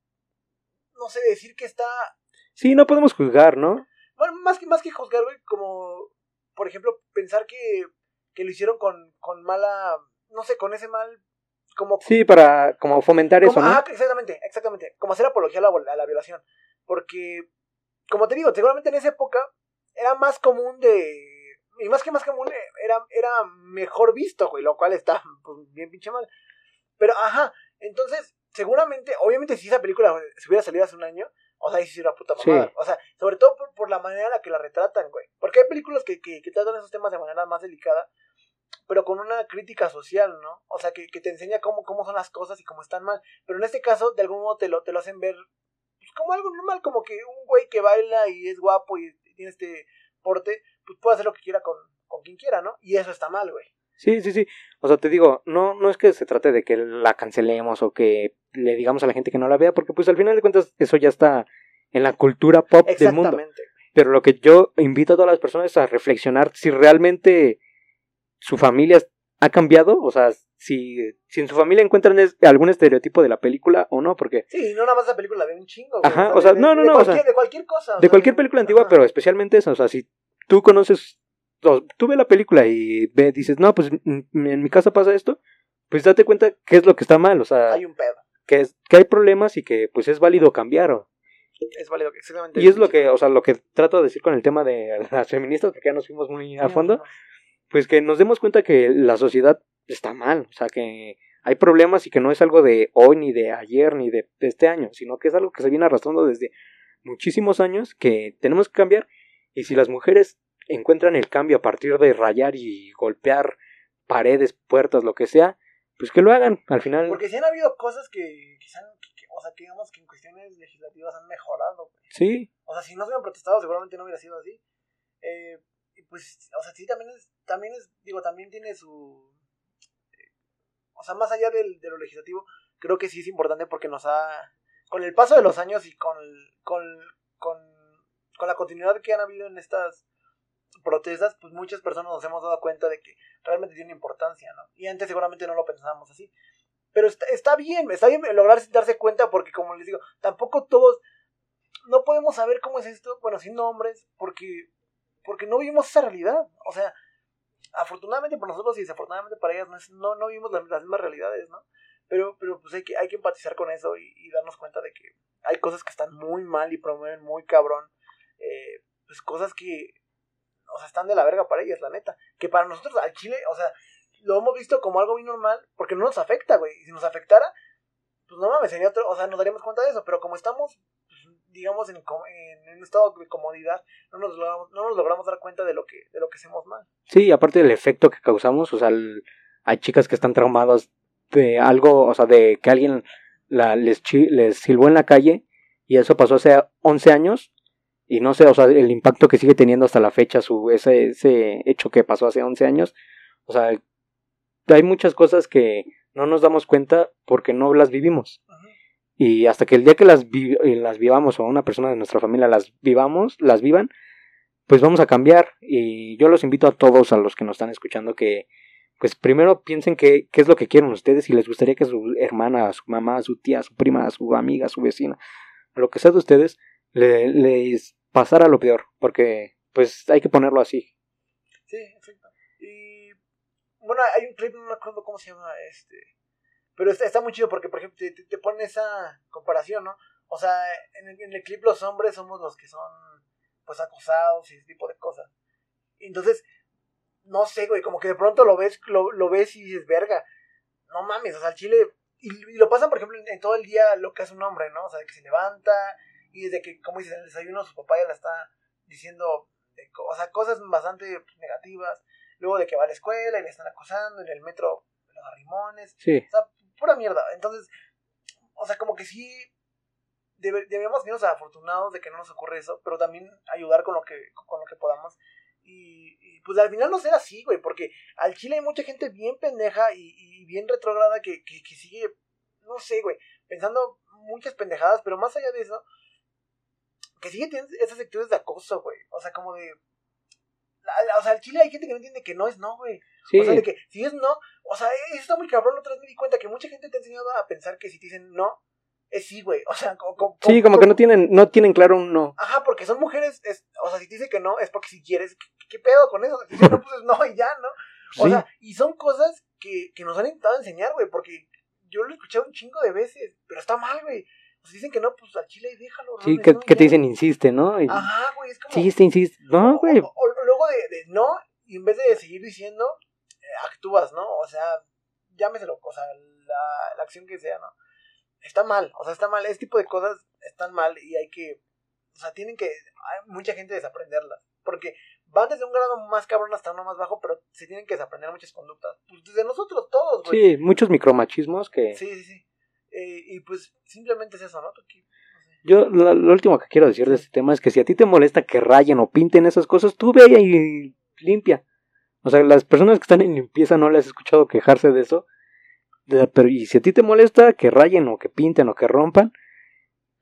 no sé, decir que está... Sí, no podemos juzgar, ¿no? Bueno, más que, más que juzgar, güey, como, por ejemplo, pensar que, que lo hicieron con, con mala, no sé, con ese mal, como... Sí, para como fomentar eso, ajá, exactamente, exactamente. Como hacer apología a la, a la violación. Porque, como te digo, seguramente en esa época era más común de... Y más que más común, era, era mejor visto, güey, lo cual está pues, bien pinche mal. Pero, ajá, entonces, seguramente, obviamente si esa película se hubiera salido hace un año, o sea, ahí sí una puta Sí. mamada. O sea, sobre todo por, por la manera en la que la retratan, güey. Porque hay películas que, que, que tratan esos temas de manera más delicada, pero con una crítica social, ¿no? O sea, que, que te enseña cómo, cómo son las cosas y cómo están mal. Pero en este caso, de algún modo te lo, te lo hacen ver pues, como algo normal, como que un güey que baila y es guapo y tiene este porte, pues puede hacer lo que quiera con, con quien quiera, ¿no? Y eso está mal, güey. Sí, sí, sí. O sea, te digo, no, no es que se trate de que la cancelemos o que le digamos a la gente que no la vea, porque pues al final de cuentas eso ya está en la cultura pop del mundo. Exactamente. Pero lo que yo invito a todas las personas es a reflexionar si realmente su familia ha cambiado, o sea, si, si en su familia encuentran es- algún estereotipo de la película o no, porque Sí, no nada más la película, ve un chingo. güey. Ajá, o sea, de- no, no, de no, o Cualquier, sea, de cualquier cosa. de sea, cualquier película antigua, pero especialmente esa, o sea, si tú conoces, o tú ves la película y ve, dices, no, pues mm, en mi casa pasa esto, pues date cuenta qué es lo que está mal, o sea, Hay un pedo. que, es, que hay problemas y que pues es válido cambiar. o- Es válido, exactamente. Y es lo que, o sea, lo que trato de decir con el tema de las feministas, porque ya nos fuimos muy a fondo, pues que nos demos cuenta que la sociedad está mal, o sea, que hay problemas y que no es algo de hoy, ni de ayer, ni de este año, sino que es algo que se viene arrastrando desde muchísimos años que tenemos que cambiar. Y si las mujeres encuentran el cambio a partir de rayar y golpear paredes, puertas, lo que sea, pues que lo hagan al final. Porque si han habido cosas que quizás, o sea, que digamos que en cuestiones legislativas han mejorado. Sí, O sea, si no se hubieran protestado, seguramente no hubiera sido así. Eh, y pues, o sea, sí, también es, también es, digo, también tiene su... eh, O sea, más allá del, de lo legislativo, creo que sí es importante porque nos ha... Con el paso de los años y con, con, con, con la continuidad que han habido en estas protestas, pues muchas personas nos hemos dado cuenta de que realmente tiene importancia, ¿no? Y antes seguramente no lo pensábamos así. Pero está, está bien, está bien lograr darse cuenta porque, como les digo, tampoco todos... No podemos saber cómo es esto, bueno, sin nombres, porque porque no vivimos esa realidad. O sea, afortunadamente para nosotros y desafortunadamente para ellas no, no, no vivimos las, las mismas realidades, ¿no? Pero, pero pues hay que, hay que empatizar con eso y, y darnos cuenta de que hay cosas que están muy mal y promueven muy cabrón. Eh, pues cosas que, o sea, están de la verga para ellas, la neta. Que para nosotros al Chile, o sea, lo hemos visto como algo muy normal porque no nos afecta, güey. Y si nos afectara, pues no mames, sería otro, o sea, nos daríamos cuenta de eso. Pero como estamos, pues, digamos, en, en un estado de comodidad, no nos logramos, no nos logramos dar cuenta de lo que, de lo que hacemos mal. Sí, aparte del efecto que causamos, o sea, el- hay chicas que están traumadas de algo, o sea, de que alguien la, les, chi- les silbó en la calle y eso pasó hace 11 años y no sé, o sea, el impacto que sigue teniendo hasta la fecha su ese, ese hecho que pasó hace 11 años, o sea, hay muchas cosas que no nos damos cuenta porque no las vivimos. Y hasta que el día que las, vi- eh, las vivamos o una persona de nuestra familia las vivamos, las vivan, pues vamos a cambiar. Y yo los invito a todos, a los que nos están escuchando, que pues primero piensen qué, qué es lo que quieren ustedes, si les gustaría que su hermana, su mamá, su tía, su prima, su amiga, su vecina, lo que sea de ustedes, le- les pasara lo peor, porque pues hay que ponerlo así. Sí, exacto. Y bueno, hay un clip, no me acuerdo cómo se llama este. Pero está, muy chido porque, por ejemplo, te, te, pone esa comparación, ¿no? O sea, en el, en el clip los hombres somos los que son, pues, acosados y ese tipo de cosas. Entonces, no sé, güey, como que de pronto lo ves, lo, lo ves y dices, verga, no mames, o sea, el chile. Y, y lo pasan, por ejemplo, en, en todo el día lo que hace un hombre, ¿no? O sea, que se levanta y desde que, como dices, en el desayuno su papá ya la está diciendo, de o sea, cosas bastante negativas. Luego de que va a la escuela y le están acosando en el metro, los arrimones. Sí, O sea, pura mierda. Entonces, o sea, como que sí debe- debemos irnos afortunados de que no nos ocurre eso, pero también ayudar con lo que, con lo que podamos. Y, y, pues al final no ser así, güey, porque al Chile hay mucha gente bien pendeja y, y bien retrógrada que, que, que sigue, no sé, güey, pensando muchas pendejadas, pero más allá de eso, que sigue teniendo esas actitudes de acoso, güey. O sea, como de... la- O sea, al Chile hay gente que no entiende que no es no, güey. sí, O sea, de que si es no, o sea, eso está muy cabrón. Otra vez me di cuenta que mucha gente te ha enseñado a pensar que si te dicen no, es sí, güey. O sea, como, como- sí, como que no tienen, no tienen claro un no. Ajá, porque son mujeres, es, o sea, si te dice que no, es porque si quieres, ¿qué, qué pedo con eso? Si no, pues es no y ya, ¿no? O Sí, sea, y son cosas que, que nos han intentado enseñar, güey, porque yo lo he escuchado un chingo de veces, pero está mal, güey. Sea, dicen que no, pues al chile déjalo. no, sí, que, no, que te dicen insiste, ¿no? Y- Ajá, güey, es como... sí, este insiste. No, O- güey. O, o luego de, de no, y en vez de seguir diciendo, eh, actúas, ¿no? O sea, llámeselo, o sea, la, la acción que sea, ¿no? Está mal, o sea, está mal. Este tipo de cosas están mal y hay que, o sea, tienen que, hay mucha gente desaprenderlas. Porque van desde un grado más cabrón hasta uno más bajo, pero se tienen que desaprender muchas conductas. Pues desde nosotros todos, güey. Sí, muchos micromachismos que... Sí, sí, sí. Eh, y pues simplemente es eso, ¿no? Tú que- no sé. Yo lo, lo último que quiero decir de este tema es que si a ti te molesta que rayen o pinten esas cosas, tú ve y limpia. O sea, las personas que están en limpieza no les he escuchado quejarse de eso. De- pero y si a ti te molesta que rayen o que pinten o que rompan,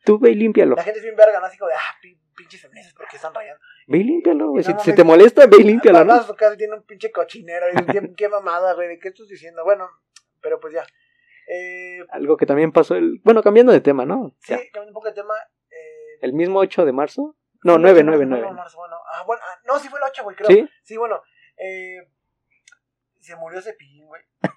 tú ve y límpialo. La gente es bien verga, ¿no? Así como de, ah, pi- pinches feministas, ¿por qué están rayando? Ve y límpialo, güey. Si, no si mames. te molesta, ve y límpialo, Vas ¿no? su casa y tiene un pinche cochinero. ¿qué, qué mamada, güey, ¿de qué estás diciendo? Bueno, pero pues ya. Eh, Algo que también pasó el... Bueno, cambiando de tema, ¿no? sí, Ya. cambiando un poco de tema. Eh, El mismo 8 de marzo. No, sí, 9, ocho, 9, no, 9. no, marzo, bueno. Ah, bueno, ah, no, sí fue el 8, güey, creo. ¿Sí? Sí, bueno. Eh, se murió Cepillín, güey.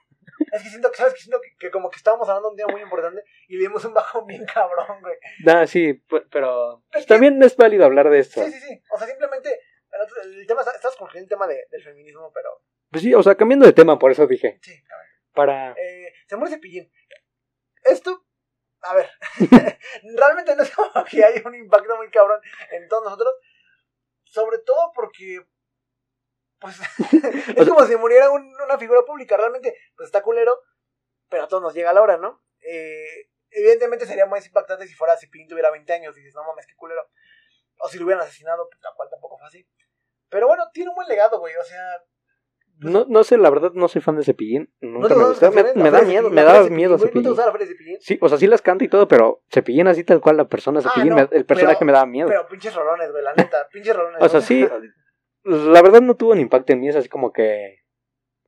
Es que siento que, ¿sabes? Que siento que, que como que estábamos hablando de un día muy importante y le dimos un bajón bien cabrón, güey. Ah, sí, pero Es que- también es válido hablar de esto. Sí, sí, sí. O sea, simplemente, el, otro- el tema, estás concluyendo el tema de- del feminismo, pero Pues sí, o sea, cambiando de tema, por eso dije. sí, cabrón. Para... Eh, se muere Cepillín. Esto, a ver, realmente no es como que hay un impacto muy cabrón en todos nosotros. Sobre todo porque, pues, es como si muriera un- una figura pública. Realmente, pues está culero, pero a todos nos llega la hora, ¿no? Eh, evidentemente sería más impactante si fuera Cepillín tuviera 20 años y dices, no mames, qué culero. O si lo hubieran asesinado, pues la cual tampoco fue así. Pero bueno, tiene un buen legado, güey. O sea, No, no sé, la verdad no soy fan de Cepillín. ¿no Nunca te me gustó. Me, da miedo, Cepillín, me la da Feria de miedo Cepillín, ¿No te Cepillín. la Cepillín? Sí, o sea, sí las canto y todo, pero Cepillín así tal cual la persona Cepillín, Ah, me- no, el personaje pero- me daba miedo. Pero pinches rolones, güey, la neta, pinches rolones. o sea, ¿no? sí, la verdad no tuvo un impacto en mí, es así como que...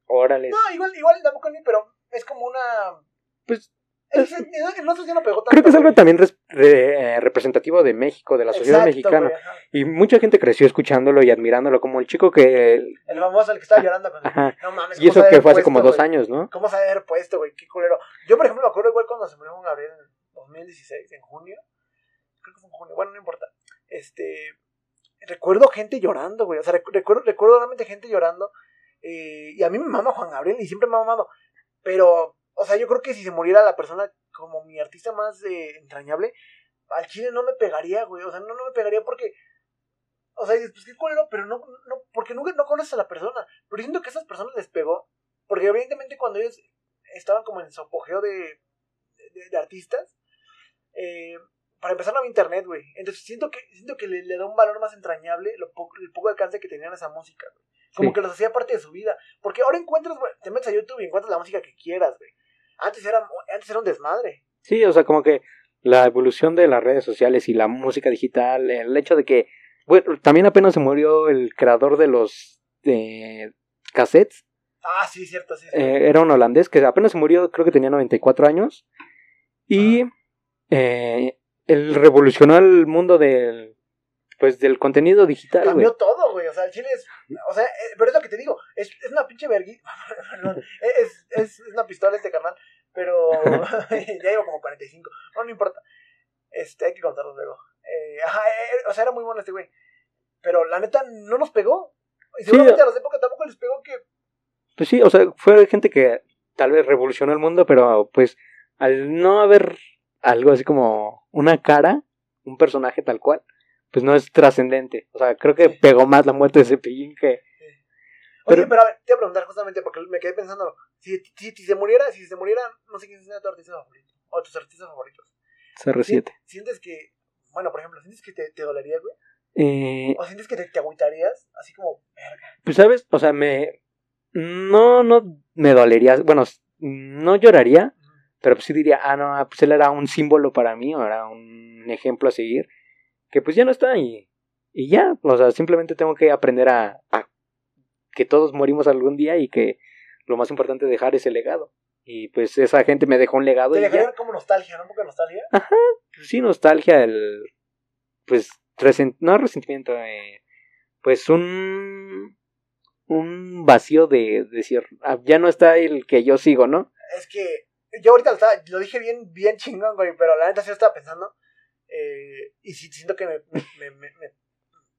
Órale. No, igual, igual tampoco ni, pero es como una. Pues No pegó tanto. creo que es algo también re- eh, representativo de México, de la sociedad Exacto, mexicana. Y mucha gente creció escuchándolo y admirándolo, como el chico que... El famoso, el que estaba llorando. Con... No mames. Y ¿cómo eso que fue hace como dos años, ¿no? ¿Cómo se haber puesto, güey? Qué culero. Yo, por ejemplo, me acuerdo igual cuando se murió Juan Gabriel en 2016, en junio. Creo que fue en junio. Bueno, no importa. Este. Recuerdo gente llorando, güey. O sea, recu- recuerdo, recuerdo realmente gente llorando. eh, y a mí me mama Juan Gabriel y siempre me ha mamado. Pero, o sea, yo creo que si se muriera la persona como mi artista más eh, entrañable, al chile no me pegaría, güey. O sea, no, no me pegaría porque. O sea, dices, pues qué culero, pero no, no, porque nunca no conoces a la persona. Pero siento que a esas personas les pegó. Porque evidentemente cuando ellos estaban como en su apogeo de, de, de artistas, eh, para empezar no había internet, güey. Entonces siento que, siento que le, le da un valor más entrañable lo poco, el poco alcance que tenían a esa música, güey. Como Sí. que los hacía parte de su vida. Porque ahora encuentras, güey, te metes a YouTube y encuentras la música que quieras, güey. Antes era, antes era un desmadre. Sí, o sea, como que la evolución de las redes sociales y la música digital, el hecho de que, bueno, también apenas se murió el creador de los eh, cassettes, Ah, sí, cierto, sí. eh, era un holandés que apenas se murió, creo que tenía 94 años, y eh, él revolucionó el mundo del, pues, del contenido digital. Cambió todo, güey. O sea, el chile es. O sea, eh, pero es lo que te digo. Es, es una pinche vergui. Perdón. Es, es, es una pistola este canal. Pero. ya llevo como 45. No, no importa. Este, hay que contarlo luego. Eh, ajá, eh, o sea, era muy bueno este güey. Pero la neta no nos pegó. Y Sí, seguramente a los de época tampoco les pegó que. Pues sí, o sea, fue gente que tal vez revolucionó el mundo, pero pues al no haber algo así como una cara, un personaje tal cual, pues no es trascendente. O sea, creo que Sí. pegó más la muerte de Cepillín que... Oye, Pero- a ver, te voy a preguntar justamente porque me quedé pensando. Si, si, si se muriera, si se muriera, no sé quién sea tu artista favorito. O tus artistas favoritos. CR7. Si- Sientes que. Bueno, por ejemplo, ¿sientes que te, te dolería, güey? Eh, ¿O sientes que te, te agüitarías? Así como, verga. pues sabes, o sea, me... No, no me dolería, bueno, no lloraría, pero pues sí diría, ah, no, pues él era un símbolo para mí, o era un ejemplo a seguir, que pues ya no está y, y ya, o sea, simplemente tengo que aprender a, a que todos morimos algún día y que lo más importante es dejar ese legado. Y pues esa gente me dejó un legado Te y dejaría ya, como nostalgia, ¿no? Un poco de nostalgia. pues sí, nostalgia, el, pues, resen- no resentimiento, eh, pues un, un vacío de decir, ah, ya no está el que yo sigo, ¿no? Es que yo ahorita lo, estaba, lo dije bien, bien chingón, güey, pero la neta sí lo estaba pensando. Eh, y sí, siento que me, me, me- me- me-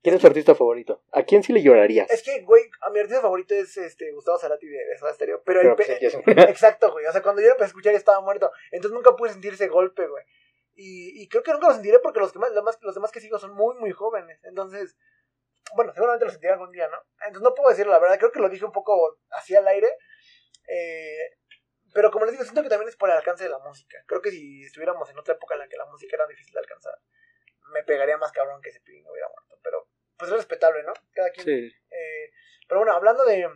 ¿Quién es tu artista favorito? ¿A quién sí le llorarías? Es que, güey, a mi artista favorito es este Gustavo Cerati de, de Soda Stereo. Pero, Pero, el pues, Exacto, güey. O sea, cuando yo lo empecé a escuchar estaba muerto. Entonces nunca pude sentir ese golpe, güey. Y, y creo que nunca lo sentiré porque los, que más, los, más- los demás que sigo son muy, muy jóvenes. Entonces, bueno, seguramente lo sentiré algún día, ¿no? Entonces no puedo decirlo, la verdad. Creo que lo dije un poco así al aire. Eh, pero como les digo, siento que también es por el alcance de la música. Creo que si estuviéramos en otra época en la que la música era difícil de alcanzar, me pegaría más cabrón que ese no hubiera muerto. Pero, pues es respetable, ¿no? Cada quien. Sí, Eh, pero bueno, hablando de.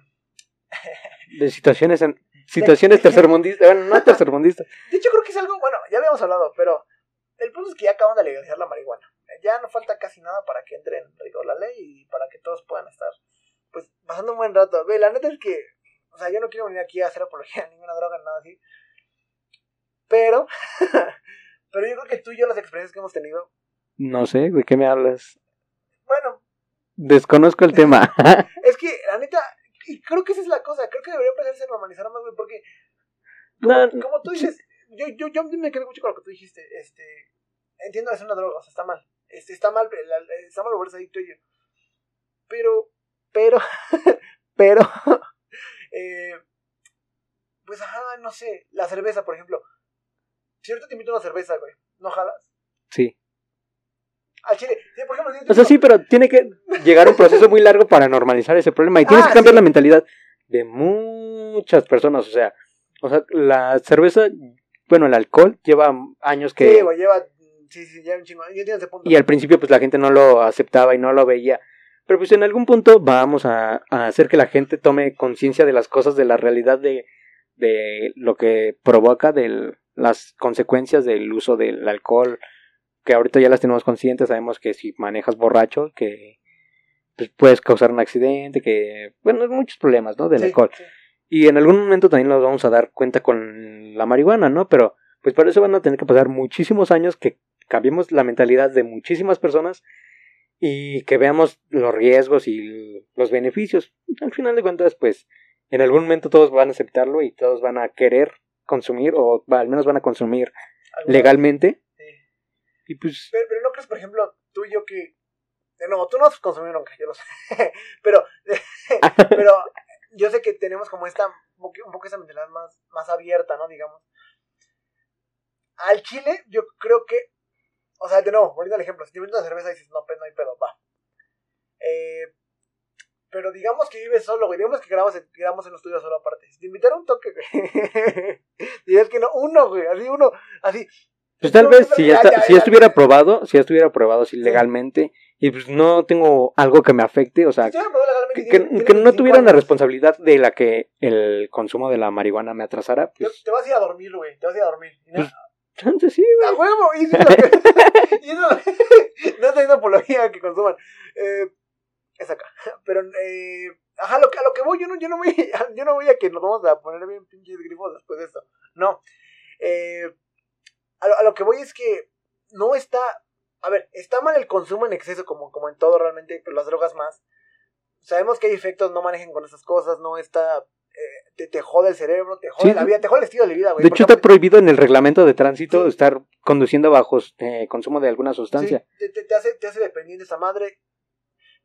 de situaciones en, situaciones tercermundistas, bueno, no tercermundistas. De hecho, creo que es algo. Bueno, ya habíamos hablado, pero. El punto es que ya acaban de legalizar la marihuana. Ya no falta casi nada para que entre en rigor la ley y para que todos puedan estar. Pues pasando un buen rato. Güey, la neta es que. O sea, yo no quiero venir aquí a hacer apología a ninguna droga, nada así. Pero. pero yo creo que tú y yo, las experiencias que hemos tenido. No sé, ¿de qué me hablas? Bueno, Desconozco el tema. es que la neta. Y creo que esa es la cosa. Creo que debería empezarse a normalizar más, güey, porque. No, como tú dices, yo, yo, yo me quedé mucho con lo que tú dijiste. Este, entiendo, es una droga, o sea, está mal. Este, está mal, la- está mal volverse adicto ello. Pero, pero, pero, eh, pues ajá, no sé, la cerveza, por ejemplo. Si ahorita te invito a una cerveza, güey, ¿no jalas? Sí. Al chile, sí, por ejemplo, yo O sea, sí, pero tiene que llegar un proceso muy largo para normalizar ese problema. Y tienes Ah, que cambiar sí. la mentalidad de muchas personas. O sea, o sea, la cerveza, bueno, el alcohol lleva años que... Sí, güey, lleva, sí, sí, lleva un chingo, yo entiendo ese punto. y al principio pues la gente no lo aceptaba y no lo veía. Pero pues en algún punto vamos a, a hacer que la gente tome conciencia de las cosas, de la realidad de, de lo que provoca, de las consecuencias del uso del alcohol, que ahorita ya las tenemos conscientes, sabemos que si manejas borracho, que pues, puedes causar un accidente, que, bueno, muchos problemas, ¿no? Del Sí, alcohol. sí. Y en algún momento también nos vamos a dar cuenta con la marihuana, ¿no? Pero pues para eso van a tener que pasar muchísimos años que cambiemos la mentalidad de muchísimas personas y que veamos los riesgos y los beneficios. Al final de cuentas, pues en algún momento todos van a aceptarlo y todos van a querer consumir o al menos van a consumir legalmente. Pues Pero, no crees, por ejemplo, tú y yo que. De nuevo, tú no has consumido nunca, yo lo sé. pero, pero yo sé que tenemos como esta. Un poco, esa mentalidad más, más abierta, ¿no? Digamos. Al chile, yo creo que. O sea, de nuevo, volviendo al ejemplo, si te una cerveza y dices, no, pues no hay pedo, va. Eh, pero digamos que vives solo, güey. Digamos que grabamos en, grabamos en un estudio solo aparte. Si te invitara un toque, güey. dirías que no, uno, güey. Así, uno, así. Pues tal vez si ya, está- si ya. estuviera aprobado, si ya estuviera aprobado así legalmente y pues no tengo algo que me afecte, o sea, que, no 25 tuviera años. responsabilidad de la que el consumo de la marihuana me atrasara, Te, pues te vas a ir a dormir, güey. Te vas a ir a dormir. Pues, sí, ¡A güey. huevo! Y eso y eso- no estoy apología que consuman. Eh, es acá. Pero, eh, ajá, lo que, a lo que voy, yo no, yo, no voy, yo no voy a que nos vamos a poner bien pinches grifos después de esto. No. Eh, a, lo, a lo que voy es que no está. A ver, está mal el consumo en exceso, como, como en todo realmente, pero las drogas más. Sabemos que hay efectos, no manejen con esas cosas, no está. eh, te, te jode el cerebro, te jode Sí, la vida, te jode el estilo de vida, güey. De hecho, está prohibido en el reglamento de tránsito Sí. estar conduciendo bajo eh, consumo de alguna sustancia. Sí, te- te hace, te hace dependiente esa madre.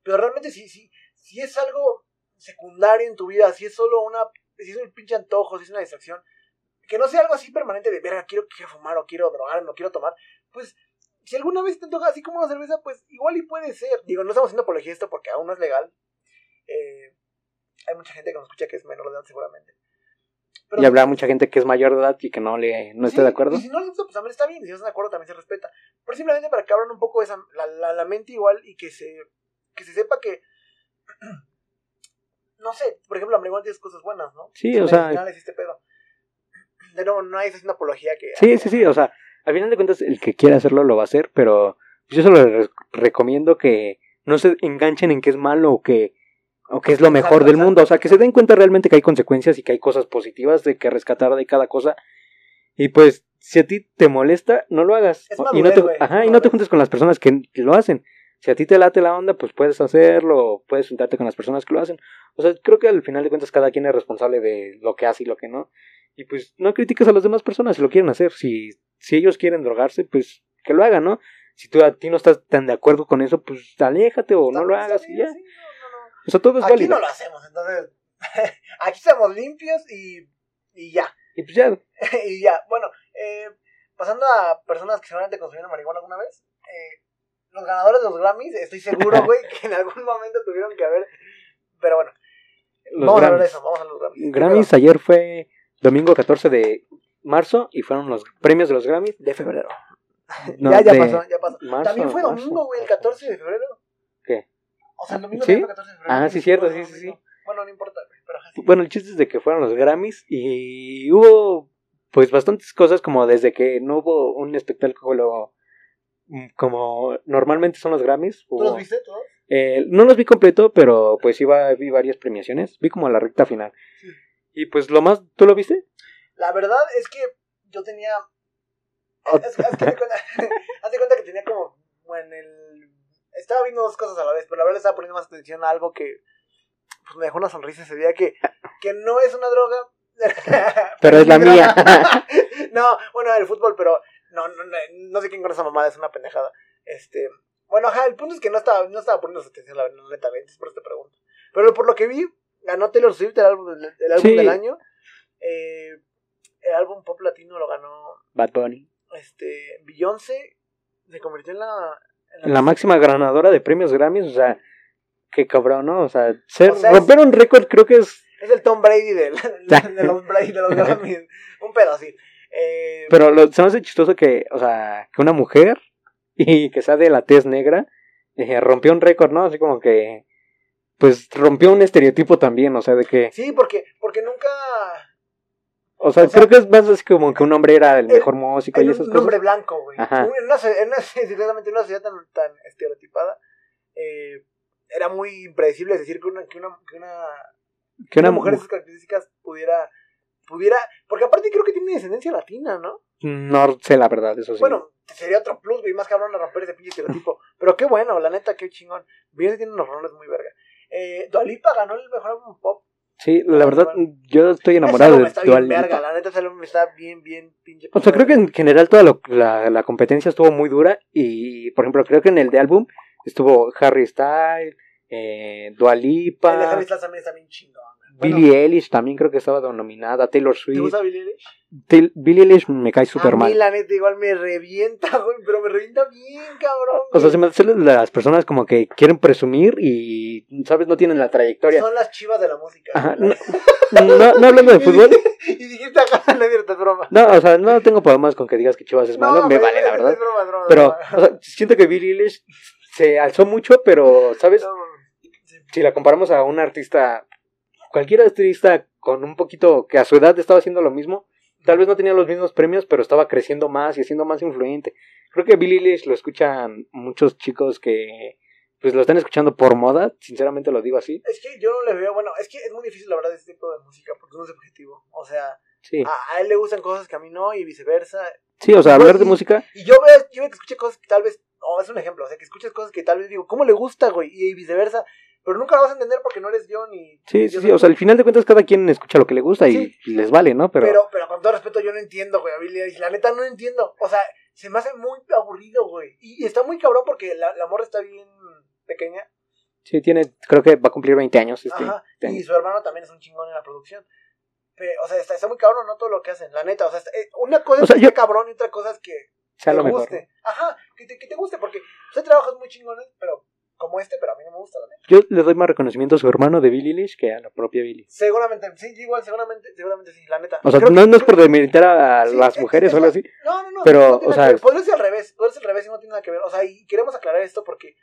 Pero realmente si, si, si es algo secundario en tu vida, si es solo una, si es un pinche antojo, si es una distracción, que no sea algo así permanente de, verga, quiero, quiero fumar o quiero drogar o quiero tomar, pues si alguna vez te antoja así como una cerveza, pues igual y puede ser. Digo, no estamos haciendo apología de esto porque aún no es legal. Eh, hay mucha gente que nos escucha que es menor de edad seguramente. Pero y habrá mucha gente que es mayor de edad y que no le no esté de acuerdo. Y si no les gusta, pues también está bien. Si no están de acuerdo, también se respeta. Pero simplemente para que abran un poco esa, la, la, la mente igual y que se, que se sepa que. No sé, por ejemplo, la marihuana tiene cosas buenas, ¿no? Sí, o sea- medicinales y este pedo. De nuevo, no hay haciendo apología que. Sí, sí, sí, o sea, al final de cuentas el que quiera hacerlo lo va a hacer, pero yo solo les recomiendo que no se enganchen en que es malo o que o que es lo mejor del mundo, o sea, que se den cuenta realmente que hay consecuencias y que hay cosas positivas de que rescatar de cada cosa. Y pues si a ti te molesta, no lo hagas. Es y madurez, no te, güey, ajá, es y no te juntes con las personas que, que lo hacen. Si a ti te late la onda, pues puedes hacerlo, puedes juntarte con las personas que lo hacen. O sea, creo que al final de cuentas cada quien es responsable de lo que hace y lo que no. Y pues no critiques a las demás personas si lo quieren hacer. Si, si ellos quieren drogarse, pues que lo hagan, ¿no? Si tú a ti no estás tan de acuerdo con eso, pues aléjate o no lo hagas y ya. sí, no, no, no. O sea, todo es Aquí válido. no lo hacemos, entonces. aquí somos limpios y, y ya. Y pues ya, y ya. Bueno, eh, pasando a personas que seguramente consumieron marihuana alguna vez. eh, los ganadores de los Grammys, estoy seguro, güey, que en algún momento tuvieron que haber. Pero bueno, los vamos a hablar de Grammys. eso, vamos a los Grammys. Grammys ayer fue domingo 14 de marzo y fueron los premios de los Grammys de febrero. No, ya, ya pasó, ya pasó. marzo, También fue domingo, güey, el 14 de febrero. ¿Qué? O sea, el domingo ¿Sí? fue 14 de febrero. Ah, sí, cierto, sí, sí, sí. Bueno, no importa, güey, pero. Bueno, el chiste es de que fueron los Grammys y hubo pues bastantes cosas como desde que no hubo un espectáculo mm, como normalmente son los Grammys. ¿Tú los viste todos? Eh, no los vi completo, pero pues iba, vi varias premiaciones. Vi como la recta final. Sí. Y pues lo más, ¿tú lo viste? La verdad es que yo tenía. Que haz de cuenta, que tenía como. Bueno, el. Estaba viendo dos cosas a la vez, pero la verdad le estaba poniendo más atención a algo que. Pues me dejó una sonrisa ese día que. Que no es una droga. Pero es la mía. no, bueno, el fútbol, pero. No, no, no, no sé quién con esa mamada, es una pendejada. Este. Bueno, ajá, el punto es que no estaba, no estaba poniendo atención, la verdad, netamente, es por eso te pregunto. Pero por lo que vi, ganó Taylor Swift el álbum, del- el álbum Sí. del año. Eh, el álbum pop latino lo ganó Bad Bunny. este Beyoncé se convirtió en la La máxima ganadora de premios Grammys, o sea, qué cabrón, ¿no? O sea, ser, O sea, romper un récord creo que es... es el Tom Brady de, los Brady de los Grammys un pedo así Eh, Pero lo, se me hace chistoso que, o sea, que una mujer y que sea de la tez negra eh, rompió un récord, ¿no? Así como que, pues rompió un estereotipo también, o sea, de que, sí porque porque nunca o sea, O sea, creo que es más así como que un hombre era el el- mejor músico y esas un cosas. hombre blanco güey Ajá. en una, en una, sinceramente, en una sociedad tan, tan estereotipada eh, era muy impredecible decir que una que una, que una Que una una mujer de esas características pudiera pudiera porque aparte creo que tiene descendencia latina no no sé la verdad, eso sí. bueno sería otro plus güey más cabrón a romper ese pinche estereotipo pero qué bueno la neta qué chingón Beyoncé tiene unos roles muy verga eh, Dua Lipa ganó el mejor álbum pop sí, la verdad, bueno. yo estoy enamorado de está Dua bien Lipa. verga la neta ese álbum está bien bien pinche O sea, creo que en general toda lo- la, la competencia estuvo muy dura y, por ejemplo, creo que en el de álbum estuvo Harry Styles, eh, Dua el de Harry Styles también está bien chingón Bueno, Billie Eilish también creo que estaba nominada, Taylor ¿te Swift. gusta Billie Eilish? Tail- Billie Eilish me cae súper a mí mal. la neta igual me revienta güey pero me revienta bien cabrón O sea, se me hacen las personas como que quieren presumir y, ¿sabes? No tienen la trayectoria. son las chivas de la música Ajá, no, no, no hablando de fútbol. y dijiste acá no es broma No, o sea, no tengo problemas con que digas que Chivas es malo, me vale, la verdad. es broma, broma, Pero, broma. o sea, siento que Billie Eilish se alzó mucho, pero, ¿sabes? No, si la comparamos a un artista, cualquier artista con un poquito que a su edad estaba haciendo lo mismo, tal vez no tenía los mismos premios, pero estaba creciendo más y siendo más influyente. Creo que Billie Eilish lo escuchan muchos chicos que pues lo están escuchando por moda, sinceramente lo digo así. Es que yo no le veo, bueno, es que es muy difícil la verdad este tipo de música porque no es objetivo. O sea, Sí. a, a él le gustan cosas que a mí no y viceversa. Sí, o sea, Pues, hablar de y- música, Y yo veo, yo veo que escuche cosas que tal vez, oh, es un ejemplo, o sea, que escuches cosas que tal vez digo, ¿cómo le gusta, güey? Y viceversa. Pero nunca lo vas a entender porque no eres yo ni. sí, sí, sí, o sea, al final de cuentas cada quien escucha lo que le gusta y Sí. les vale, ¿no? Pero, Pero, pero con todo respeto, yo no entiendo, güey. La neta no entiendo. O sea, se me hace muy aburrido, güey. Y, está muy cabrón porque la, la morra está bien pequeña. sí, tiene, creo que va a cumplir 20 años este, Ajá. este Y su hermano también es un chingón en la producción. Pe- o sea, está, está muy cabrón, ¿no? Todo lo que hacen, la neta. O sea, está- eh, una cosa O es sea, que yo- cabrón y otra cosa es que Sea te lo mejor. guste. Ajá, que te, que te guste, porque hay trabajos muy chingones, pero como este, pero a mí no me gusta, la neta. Yo le doy más reconocimiento a su hermano de Billie Eilish que a la propia Billie. Seguramente, sí, igual, seguramente, seguramente sí, la neta. O sea, Creo no, que- no es por demeritar a Sí, las es- mujeres es o algo así. No, no, no. Pero, no o sea- que ver. Podría ser al revés. Podría ser al revés y no tiene nada que ver. O sea, y queremos aclarar esto porque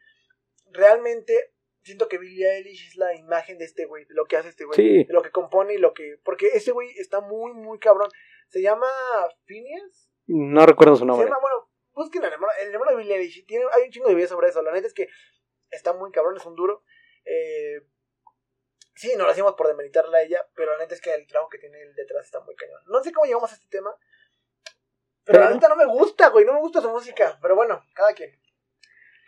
realmente siento que Billie Eilish es la imagen de este güey, de lo que hace este güey, Sí. de lo que compone y lo que. Porque ese güey está muy, muy cabrón. Se llama Phineas. No recuerdo su Se nombre. llama, bueno, busquen el hermano, el hermano de Billie Eilish. Tiene, hay un chingo de videos sobre eso. La neta es que está muy cabrón, es un duro. Eh, sí, no lo hacemos por demeritarla a ella, pero la neta es que el trabajo que tiene él detrás está muy cañón. No sé cómo llegamos a este tema. Pero, la Pero- neta no me gusta, güey, no me gusta su música. Pero bueno, cada quien.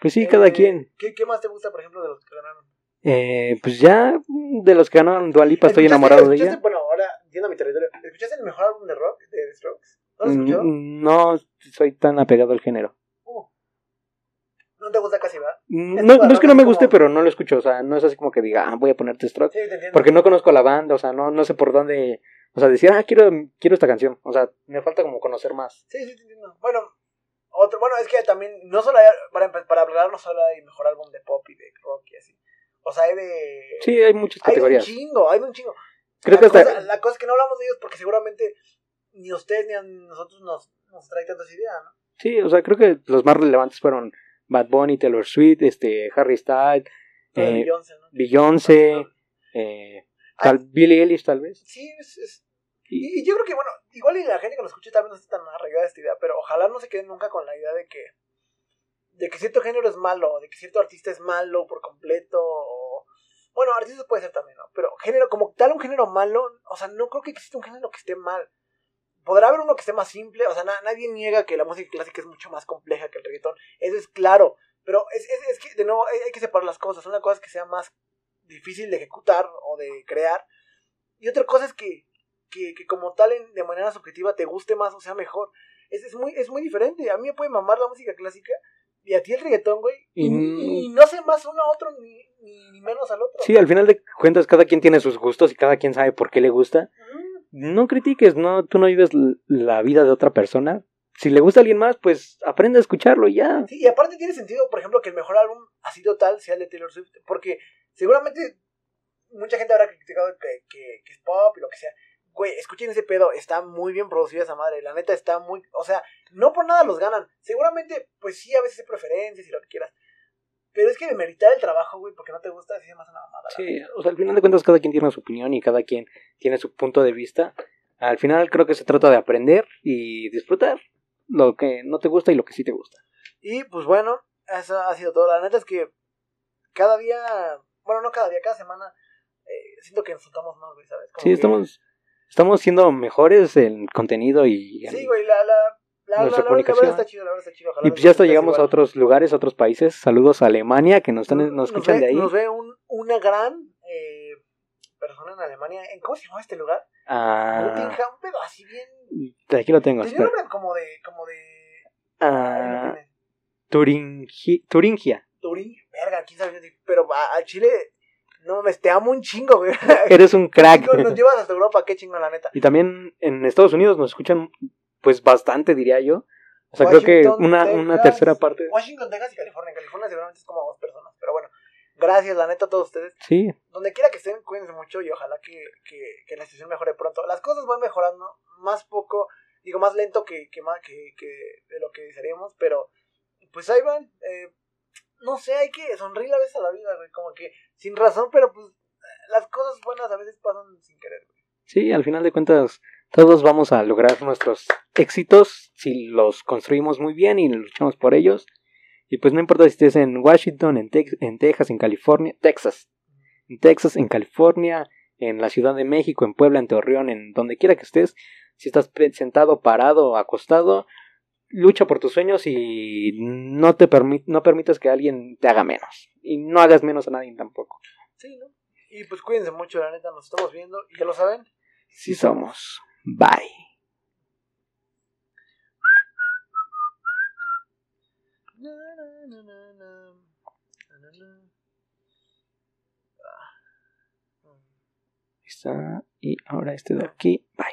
Pues sí, cada Eh, quien. ¿qué, ¿Qué más te gusta, por ejemplo, de los que ganaron? Eh, pues ya mm, de los que ganaron Dualipa estoy ¿Escuchaste- enamorado de ella. Bueno, ahora, yendo a mi territorio. ¿Escuchaste el mejor álbum de rock de Strokes? ¿No lo has escuchado? Mm, No soy tan apegado al género. ¿No te gusta casi, va? Mm, No, no es que no me como- guste, pero no lo escucho. O sea, no es así como que diga, ah, voy a ponerte Stroke. Sí. Porque no conozco la banda, o sea, no, no sé por dónde. O sea, decir, ah, quiero, quiero esta canción. O sea, me falta como conocer más. Sí, sí, te entiendo. Bueno, otro, bueno, es que también, no solo hay, para, para hablar, no solo hay mejor álbum de pop y de rock y así. O sea, hay de... Sí, hay muchas hay de un categorías. chingo, hay un chingo. Creo la que hasta. cosa, la cosa es que no hablamos de ellos porque seguramente ni a ustedes ni a nosotros nos, nos trae tanta esa idea, ¿no? Sí, o sea, creo que los más relevantes fueron Bad Bunny, Taylor Swift, este, Harry Styles, Lo Eh, Beyoncé, ¿no? Eh, tal, Billie Eilish tal vez. Sí, es, es- Y, y yo creo que, bueno, igual y la gente que nos escuche tal vez no esté tan arraigada esta idea, pero ojalá no se queden nunca con la idea de que de que cierto género es malo, de que cierto artista es malo por completo, o... Bueno, artistas puede ser también, ¿no? Pero género, como tal un género malo, o sea, no creo que exista un género que esté mal. Podrá haber uno que esté más simple, o sea, na- nadie niega que la música clásica es mucho más compleja que el reggaetón, eso es claro, pero es, es, es que, de nuevo, hay, que separar las cosas, una cosa es que sea más difícil de ejecutar o de crear, y otra cosa es que, que, que como tal, en- de manera subjetiva, te guste más o sea mejor. Es, es, muy, es muy diferente. A mí me puede mamar la música clásica y a ti el reggaetón, güey. Y, Y- y no sé más uno a otro ni, ni, menos al otro. Sí, al final de cuentas cada quien tiene sus gustos y cada quien sabe por qué le gusta. No critiques, no, tú no vives la vida de otra persona. Si le gusta a alguien más, pues aprende a escucharlo y ya. Sí, y aparte tiene sentido, por ejemplo, que el mejor álbum ha sido tal sea el de Taylor Swift, porque seguramente mucha gente habrá criticado que, que, que es pop y lo que sea. Güey, escuchen ese pedo, está muy bien producida esa madre, la neta está muy, o sea, no por nada los ganan. Seguramente, pues sí, a veces hay preferencias y lo que quieras. Pero es que demeritar el trabajo, güey, porque no te gusta, sí es más una mamada. Sí, o sea, al final de cuentas cada quien tiene su opinión y cada quien tiene su punto de vista. Al final creo que se trata de aprender y disfrutar lo que no te gusta y lo que sí te gusta. Y pues bueno, eso ha sido todo. La neta es que cada día, bueno, no cada día, cada semana, eh, siento que nos soltamos más, güey, ¿sabes? Como Sí, que- estamos, estamos siendo mejores en contenido y, en- Sí, güey, la, la, la, Nuestra la, comunicación. está chido, la verdad está chido. y pues ya hasta llegamos a otros lugares, a otros países. Saludos a Alemania que nos, están, nos escuchan ve, de ahí. Nos ve un, una gran eh, persona en Alemania. ¿En ¿Cómo se llama este lugar? Ah, Nottingham, un pedo así bien. aquí lo tengo, un espera. nombre como de. Como de Ah, tiene. Turingi- Turingia. Turín, verga, quién sabe. Pero a, a Chile, no me te amo un chingo, güey. Eres un crack. Nos llevas hasta Europa, qué chingo, la neta. Y también en Estados Unidos nos escuchan pues bastante, diría yo. O sea, creo que una, una tercera parte. Washington, Texas y California. En California seguramente es como dos personas. Pero bueno, gracias, la neta, a todos ustedes. Sí, donde quiera que estén, cuídense mucho y ojalá que, que, que la situación mejore pronto. Las cosas van mejorando, más poco, digo, más lento que, que, más, que, que de lo que desearíamos, pero pues ahí van. eh, no sé, hay que sonreír a veces a la vida, güey, como que sin razón, pero pues las cosas buenas a veces pasan sin querer, güey. sí, al final de cuentas todos vamos a lograr nuestros éxitos si los construimos muy bien y luchamos por ellos. Y pues no importa si estés en Washington, en, Tex- en Texas, en California, Texas, en Texas, en California, en la Ciudad de México, en Puebla, en Torreón, en donde quiera que estés, si estás sentado, parado, acostado, lucha por tus sueños y no te no permitas que alguien te haga menos. Y no hagas menos a nadie tampoco. Sí, ¿no? Y pues cuídense mucho, la neta, nos estamos viendo y ya lo saben. Sí somos. Bye. Está. Y ahora este de aquí. Bye.